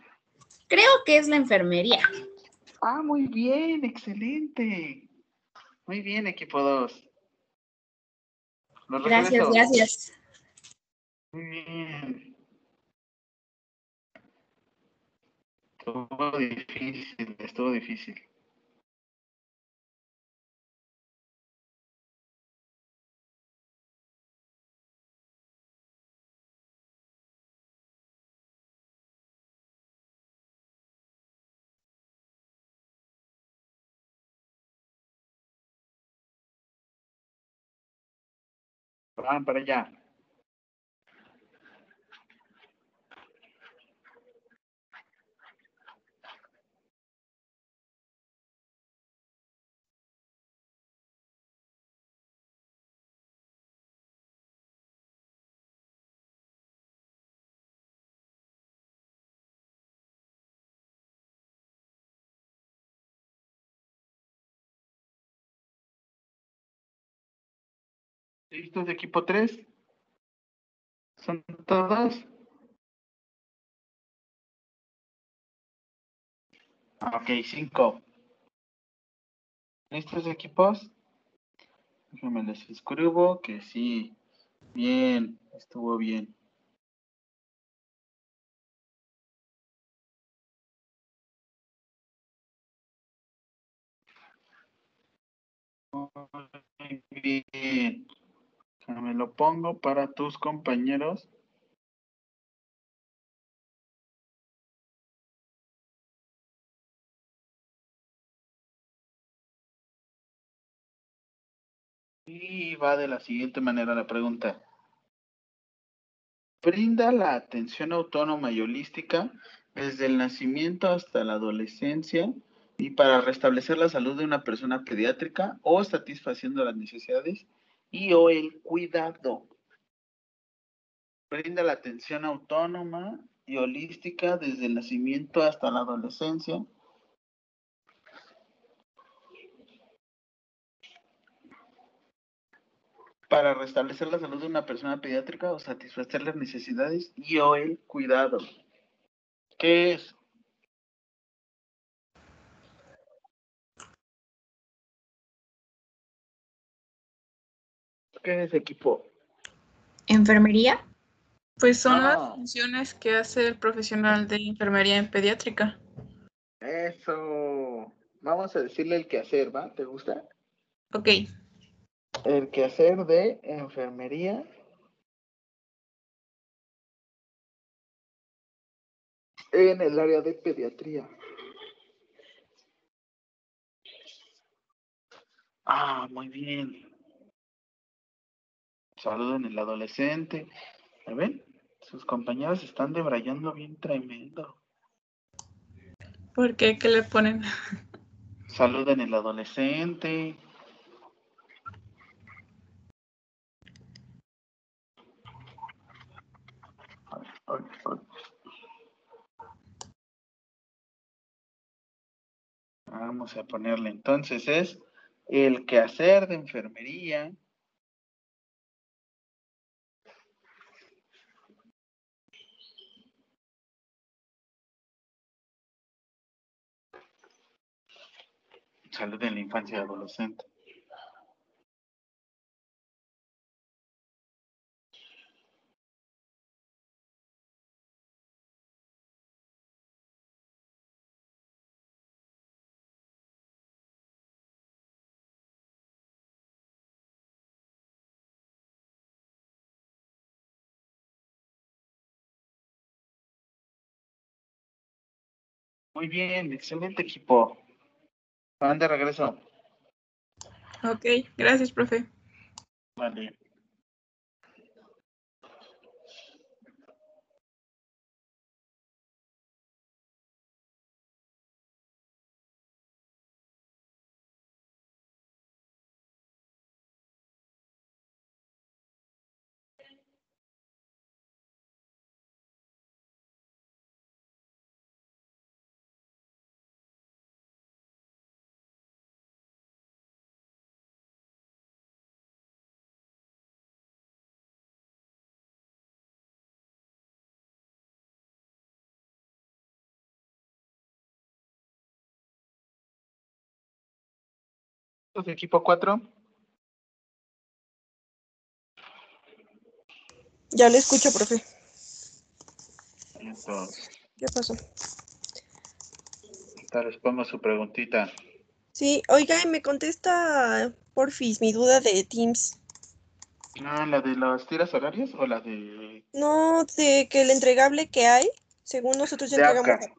Creo que es la enfermería. Ah, muy bien, excelente. Muy bien, equipo 2. Gracias, gracias. Muy bien. Estuvo difícil, estuvo difícil. Van para allá. ¿Listos, equipo 3? ¿Son todos? Ah, Ok, 5. ¿Listos, equipos? Déjenme les escribo que sí. Bien, estuvo bien. Bien. Me lo pongo para tus compañeros. Y va de la siguiente manera la pregunta. Brinda la atención autónoma y holística desde el nacimiento hasta la adolescencia y para restablecer la salud de una persona pediátrica o satisfaciendo las necesidades y o el cuidado. Brinda la atención autónoma y holística desde el nacimiento hasta la adolescencia para restablecer la salud de una persona pediátrica o satisfacer las necesidades y o el cuidado. ¿Qué es? ¿Qué es equipo? ¿Enfermería? Pues son Ah. las funciones que hace el profesional de enfermería en pediátrica. Eso. Vamos a decirle el quehacer, ¿va? ¿Te gusta? Ok, El quehacer de enfermería. En el área de pediatría. Ah, muy bien. Saluden el adolescente. ¿Me ven? Sus compañeros están debrayando bien tremendo. ¿por qué? ¿Qué le ponen? Saluden el adolescente. Ay, ay, ay. Vamos a ponerle entonces es el quehacer de enfermería. Salud en la infancia y adolescente. Muy bien, excelente equipo. Van de regreso. Ok, gracias, profe. Vale. Entonces, equipo 4. Ya le escucho, profe. Entonces, ¿Qué pasó? les pongo su preguntita. Sí, oiga, y me contesta, porfis, mi duda de Teams. Ah, ¿la de las tiras horarias o la de, No, de que el entregable que hay, según nosotros ya de entregamos. acá?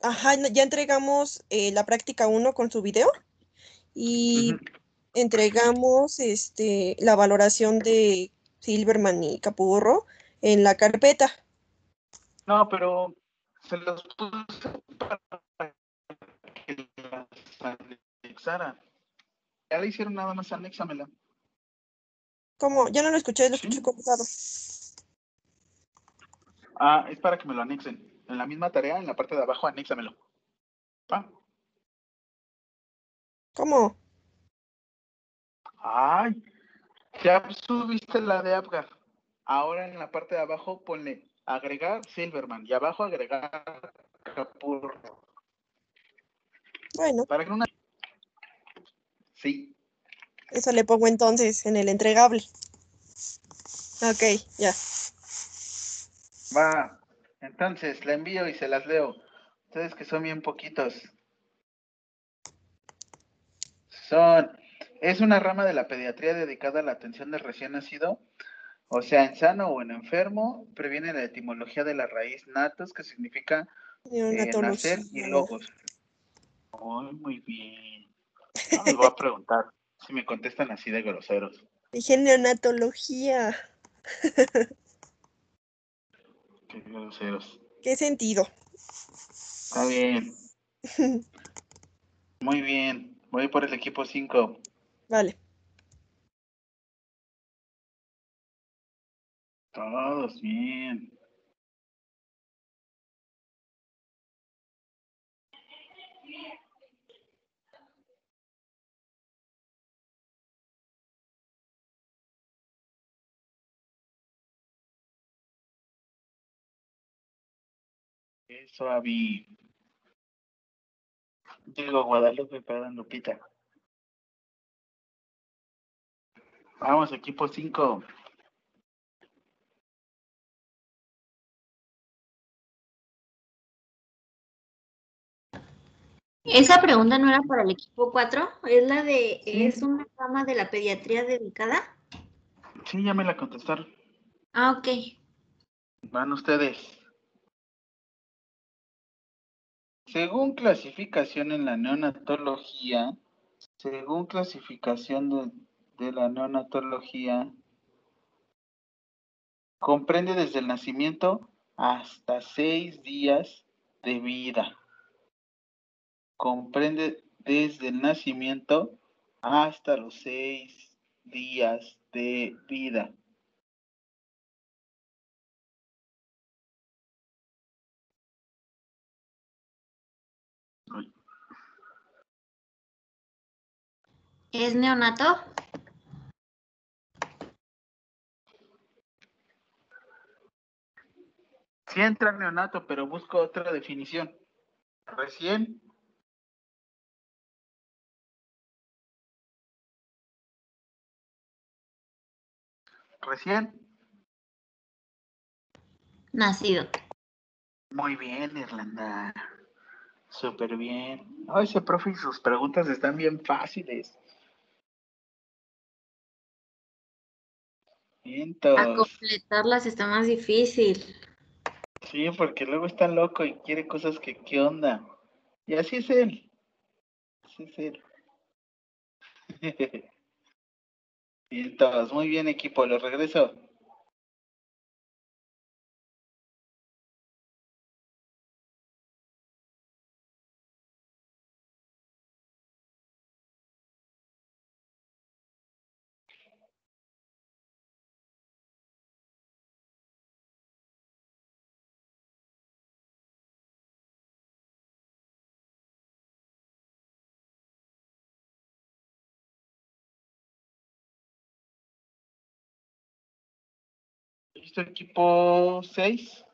Ajá, no- ya entregamos eh, la práctica 1 con su video y entregamos este, la valoración de Silverman y Capurro en la carpeta. No, pero se los puse para que las anexaran. Ya le hicieron nada más, anéxamela. ¿Cómo? Ya no lo escuché, lo Sí. escuché cortado. Ah, es para que me lo anexen. En la misma tarea, en la parte de abajo, anéxamelo. Ah, ¿Cómo? Ay, ya subiste la de Apgar. Ahora en la parte de abajo ponle agregar Silverman y abajo agregar Capurro. Bueno, Para que una... Sí, eso le pongo entonces en el entregable. Ok, ya. va. Entonces, la envío y se las leo. Ustedes que son bien poquitos. Son, es una rama de la pediatría dedicada a la atención del recién nacido, o sea, en sano o en enfermo, previene la etimología de la raíz natos, que significa eh, nacer y logos. Muy, muy bien. No les voy a preguntar si me contestan así de groseros. Dije neonatología. Qué groseros. ¿Qué sentido? Está bien. Muy bien. Voy por el equipo 5. Vale. Todos bien. Eso, Avi. Digo Guadalupe, perdón, Lupita. Vamos, equipo 5. Esa pregunta no era para el equipo 4, es la de, ¿es una rama de la pediatría dedicada? Sí, ya me la contestaron. Ah, ok. Van ustedes. Según clasificación en la neonatología, según clasificación de, la neonatología, comprende desde el nacimiento hasta seis días de vida. Comprende desde el nacimiento hasta los seis días de vida. ¿Es neonato? Sí entra neonato, pero busco otra definición. Recién. Recién. Nacido. Muy bien, Irlanda. Súper bien. Ay, ese profe y sus preguntas están bien fáciles. A completarlas está más difícil. Sí, porque luego está loco y quiere cosas que, ¿qué onda? Y así es él. Así es él. Vientos. Muy bien, equipo. Los regreso. ¿Listo, equipo 6?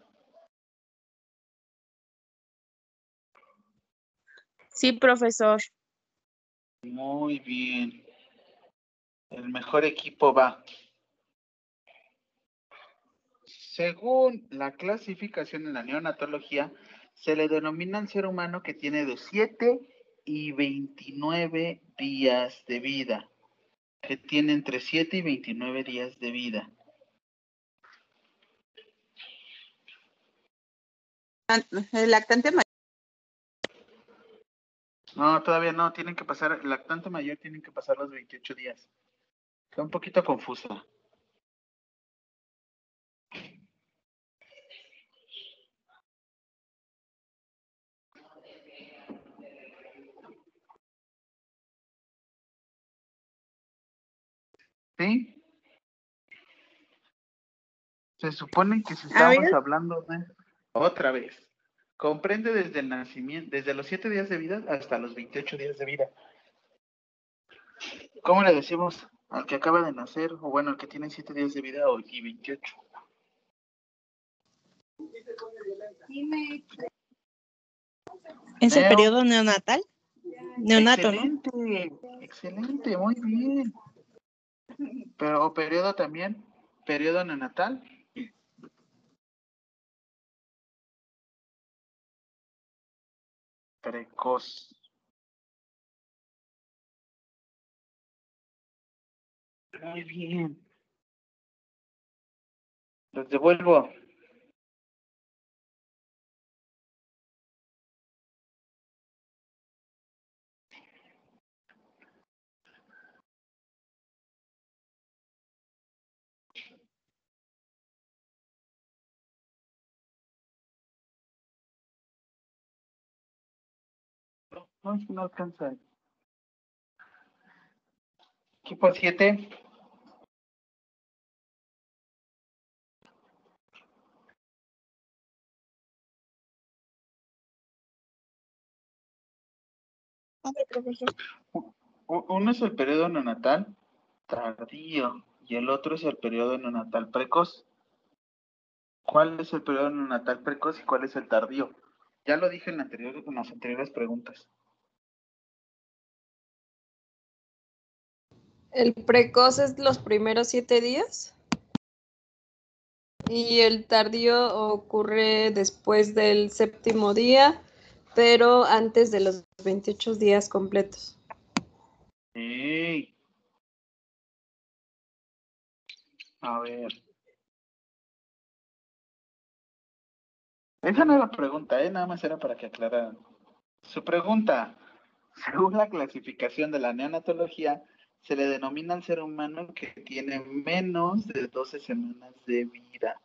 Sí, profesor. Muy bien. El mejor equipo va. Según la clasificación en la neonatología, se le denomina al ser humano que tiene de 7 y 29 días de vida. Que tiene entre 7 y 29 días de vida. el lactante mayor. No, todavía no, tienen que pasar, el lactante mayor tienen que pasar los 28 días. Está un poquito confusa. ¿Sí? Se supone que si estamos hablando de otra vez. Comprende desde el nacimiento, desde los 7 días de vida hasta los 28 días de vida. ¿Cómo le decimos al que acaba de nacer? O bueno, al que tiene 7 días de vida o- y 28. ¿Es el periodo neonatal? Neonato, ¿no? excelente, excelente, muy bien. Pero o periodo también, periodo neonatal. Muy bien. Los devuelvo. No, alcanza. Equipo 7. Mande, profesor. Uno es el periodo neonatal tardío y el otro es el periodo neonatal precoz. ¿Cuál es el periodo neonatal precoz y cuál es el tardío? Ya lo dije en, la anterior, en las anteriores preguntas. El precoz es los primeros siete días. Y el tardío ocurre después del séptimo día, pero antes de los 28 días completos. ¡Ey! A ver. Esa no era pregunta, ¿eh? Nada más era para que aclararan. Su pregunta. Según la clasificación de la neonatología, se le denomina al ser humano que tiene menos de 12 semanas de vida.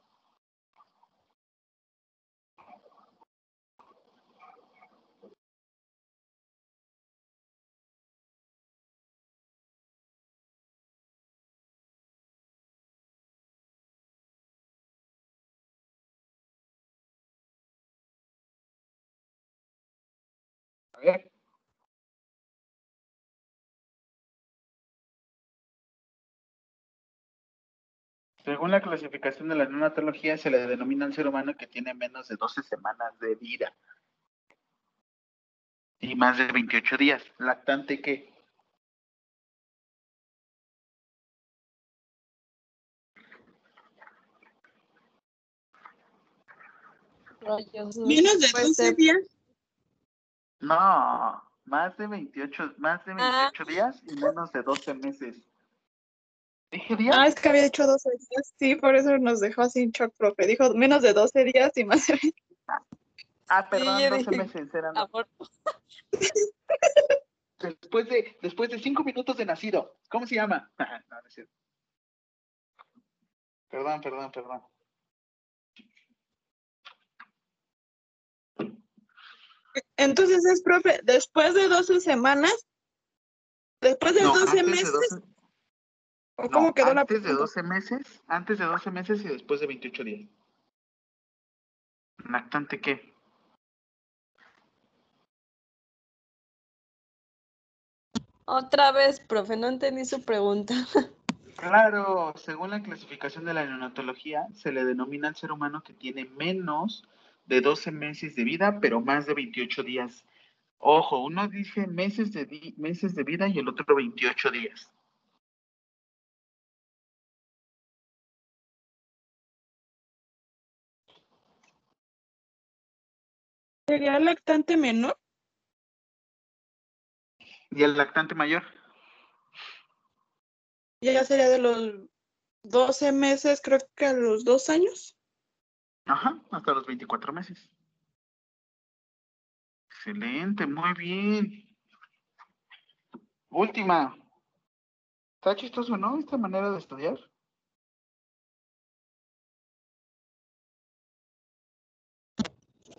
Según la clasificación de la neonatología, se le denomina al ser humano que tiene menos de 12 semanas de vida. Y más de 28 días. ¿Lactante qué? Rayos, no Menos de puede 12 ser. días. No, más de 28, más de Ah. 28 días y menos de 12 meses. ¿Dije días? Ah, es que había dicho 12 días. Sí, por eso nos dejó así en shock, profe. Dijo menos de 12 días y más de 20. Ah, perdón, yo 12 dije, meses eran. Después de, después de 5 minutos de nacido. ¿Cómo se llama? no, no es cierto. Perdón, perdón, perdón. Entonces es, profe, después de 12 semanas, después de No, 12 antes de meses, 12 ¿o cómo no, quedó la antes de pregunta? 12 meses, antes de 12 meses y después de 28 días. ¿Lactante qué? Otra vez, profe, no entendí su pregunta. Claro, según la clasificación de la neonatología, se le denomina al ser humano que tiene menos de 12 meses de vida, pero más de 28 días. Ojo, uno dice meses de, di- meses de vida y el otro 28 días. ¿Sería lactante menor? ¿Y el lactante mayor? Ya sería de los 12 meses, creo que a los 2 años. Ajá, hasta los 24 meses. Excelente, muy bien. Última. ¿Está chistoso, no? Esta manera de estudiar.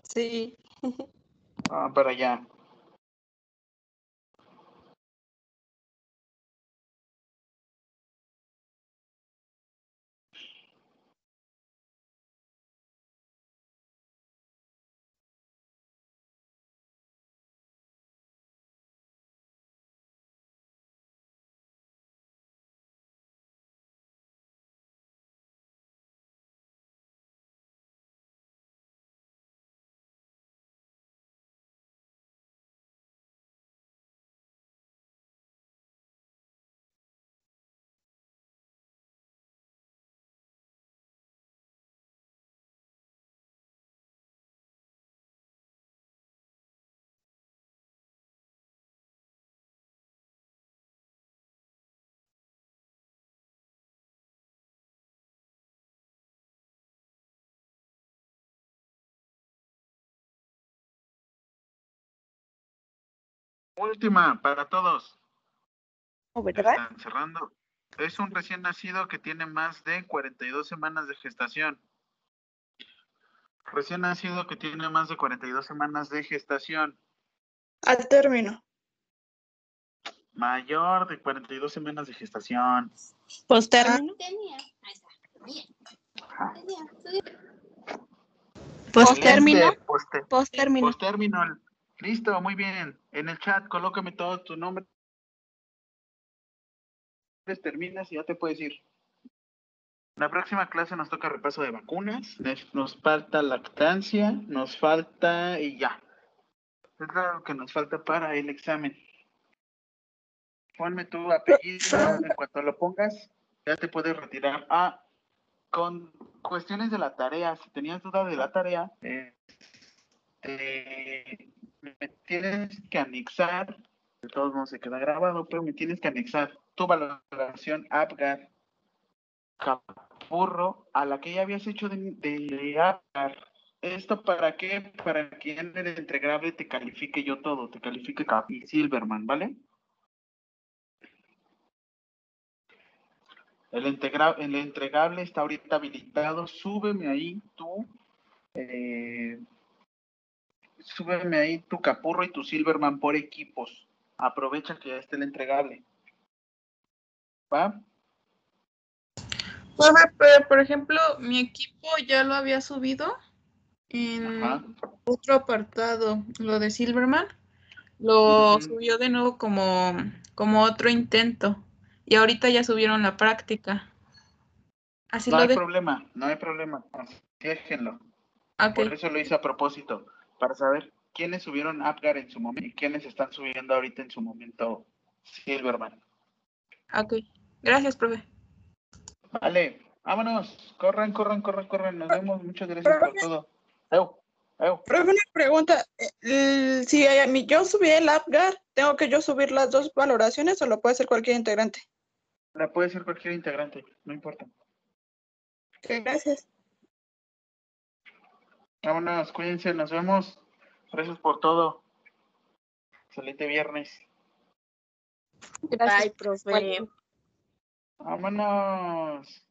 Sí. Ah, para allá. Última para todos. ¿Verdad? Están cerrando. Es un recién nacido que tiene más de 42 semanas de gestación. Recién nacido que tiene más de 42 semanas de gestación. Al término. Mayor de 42 semanas de gestación. Postérmino. Postérmino. Postérmino. Postérmino. Listo, muy bien. En el chat, colócame todo tu nombre. Terminas y ya te puedes ir. La próxima clase nos toca repaso de vacunas. Nos, falta lactancia, nos falta y ya. Es lo que nos falta para el examen. Ponme tu apellido. En cuanto lo pongas, ya te puedes retirar. Ah, con cuestiones de la tarea. Si tenías duda de la tarea, eh, me tienes que anexar, de todos modos se queda grabado, pero me tienes que anexar tu valoración APGAR Capurro a la que ya habías hecho de, de APGAR. ¿Esto para qué? Para que en el entregable te califique yo todo, te califique Cap y Silverman, ¿vale? El, integra- el entregable está ahorita habilitado. Súbeme ahí tú. eh, súbeme ahí tu Capurro y tu Silverman por equipos. Aprovecha que ya está el entregable. ¿Va? Profe, pero por ejemplo, mi equipo ya lo había subido en Ajá. otro apartado, lo de Silverman, lo subió de nuevo como, como otro intento y ahorita ya subieron la práctica. Así No lo hay de... problema, no hay problema. Déjenlo. Ok. Por eso lo hice a propósito, para saber quiénes subieron Apgar en su momento y quiénes están subiendo ahorita en su momento Silverman. Ok, gracias, profe. Vale, vámonos. Corran, corran, corran, corran. Nos vemos. Muchas gracias por todo. Eu, eu. Profe, una pregunta. Si yo subí el APGAR, ¿tengo que yo subir las dos valoraciones o lo puede hacer cualquier integrante? La puede ser cualquier integrante, no importa. Ok, gracias. Vámonos, cuídense, nos vemos. Gracias por todo. Excelente viernes. Bye, profe. Vámonos.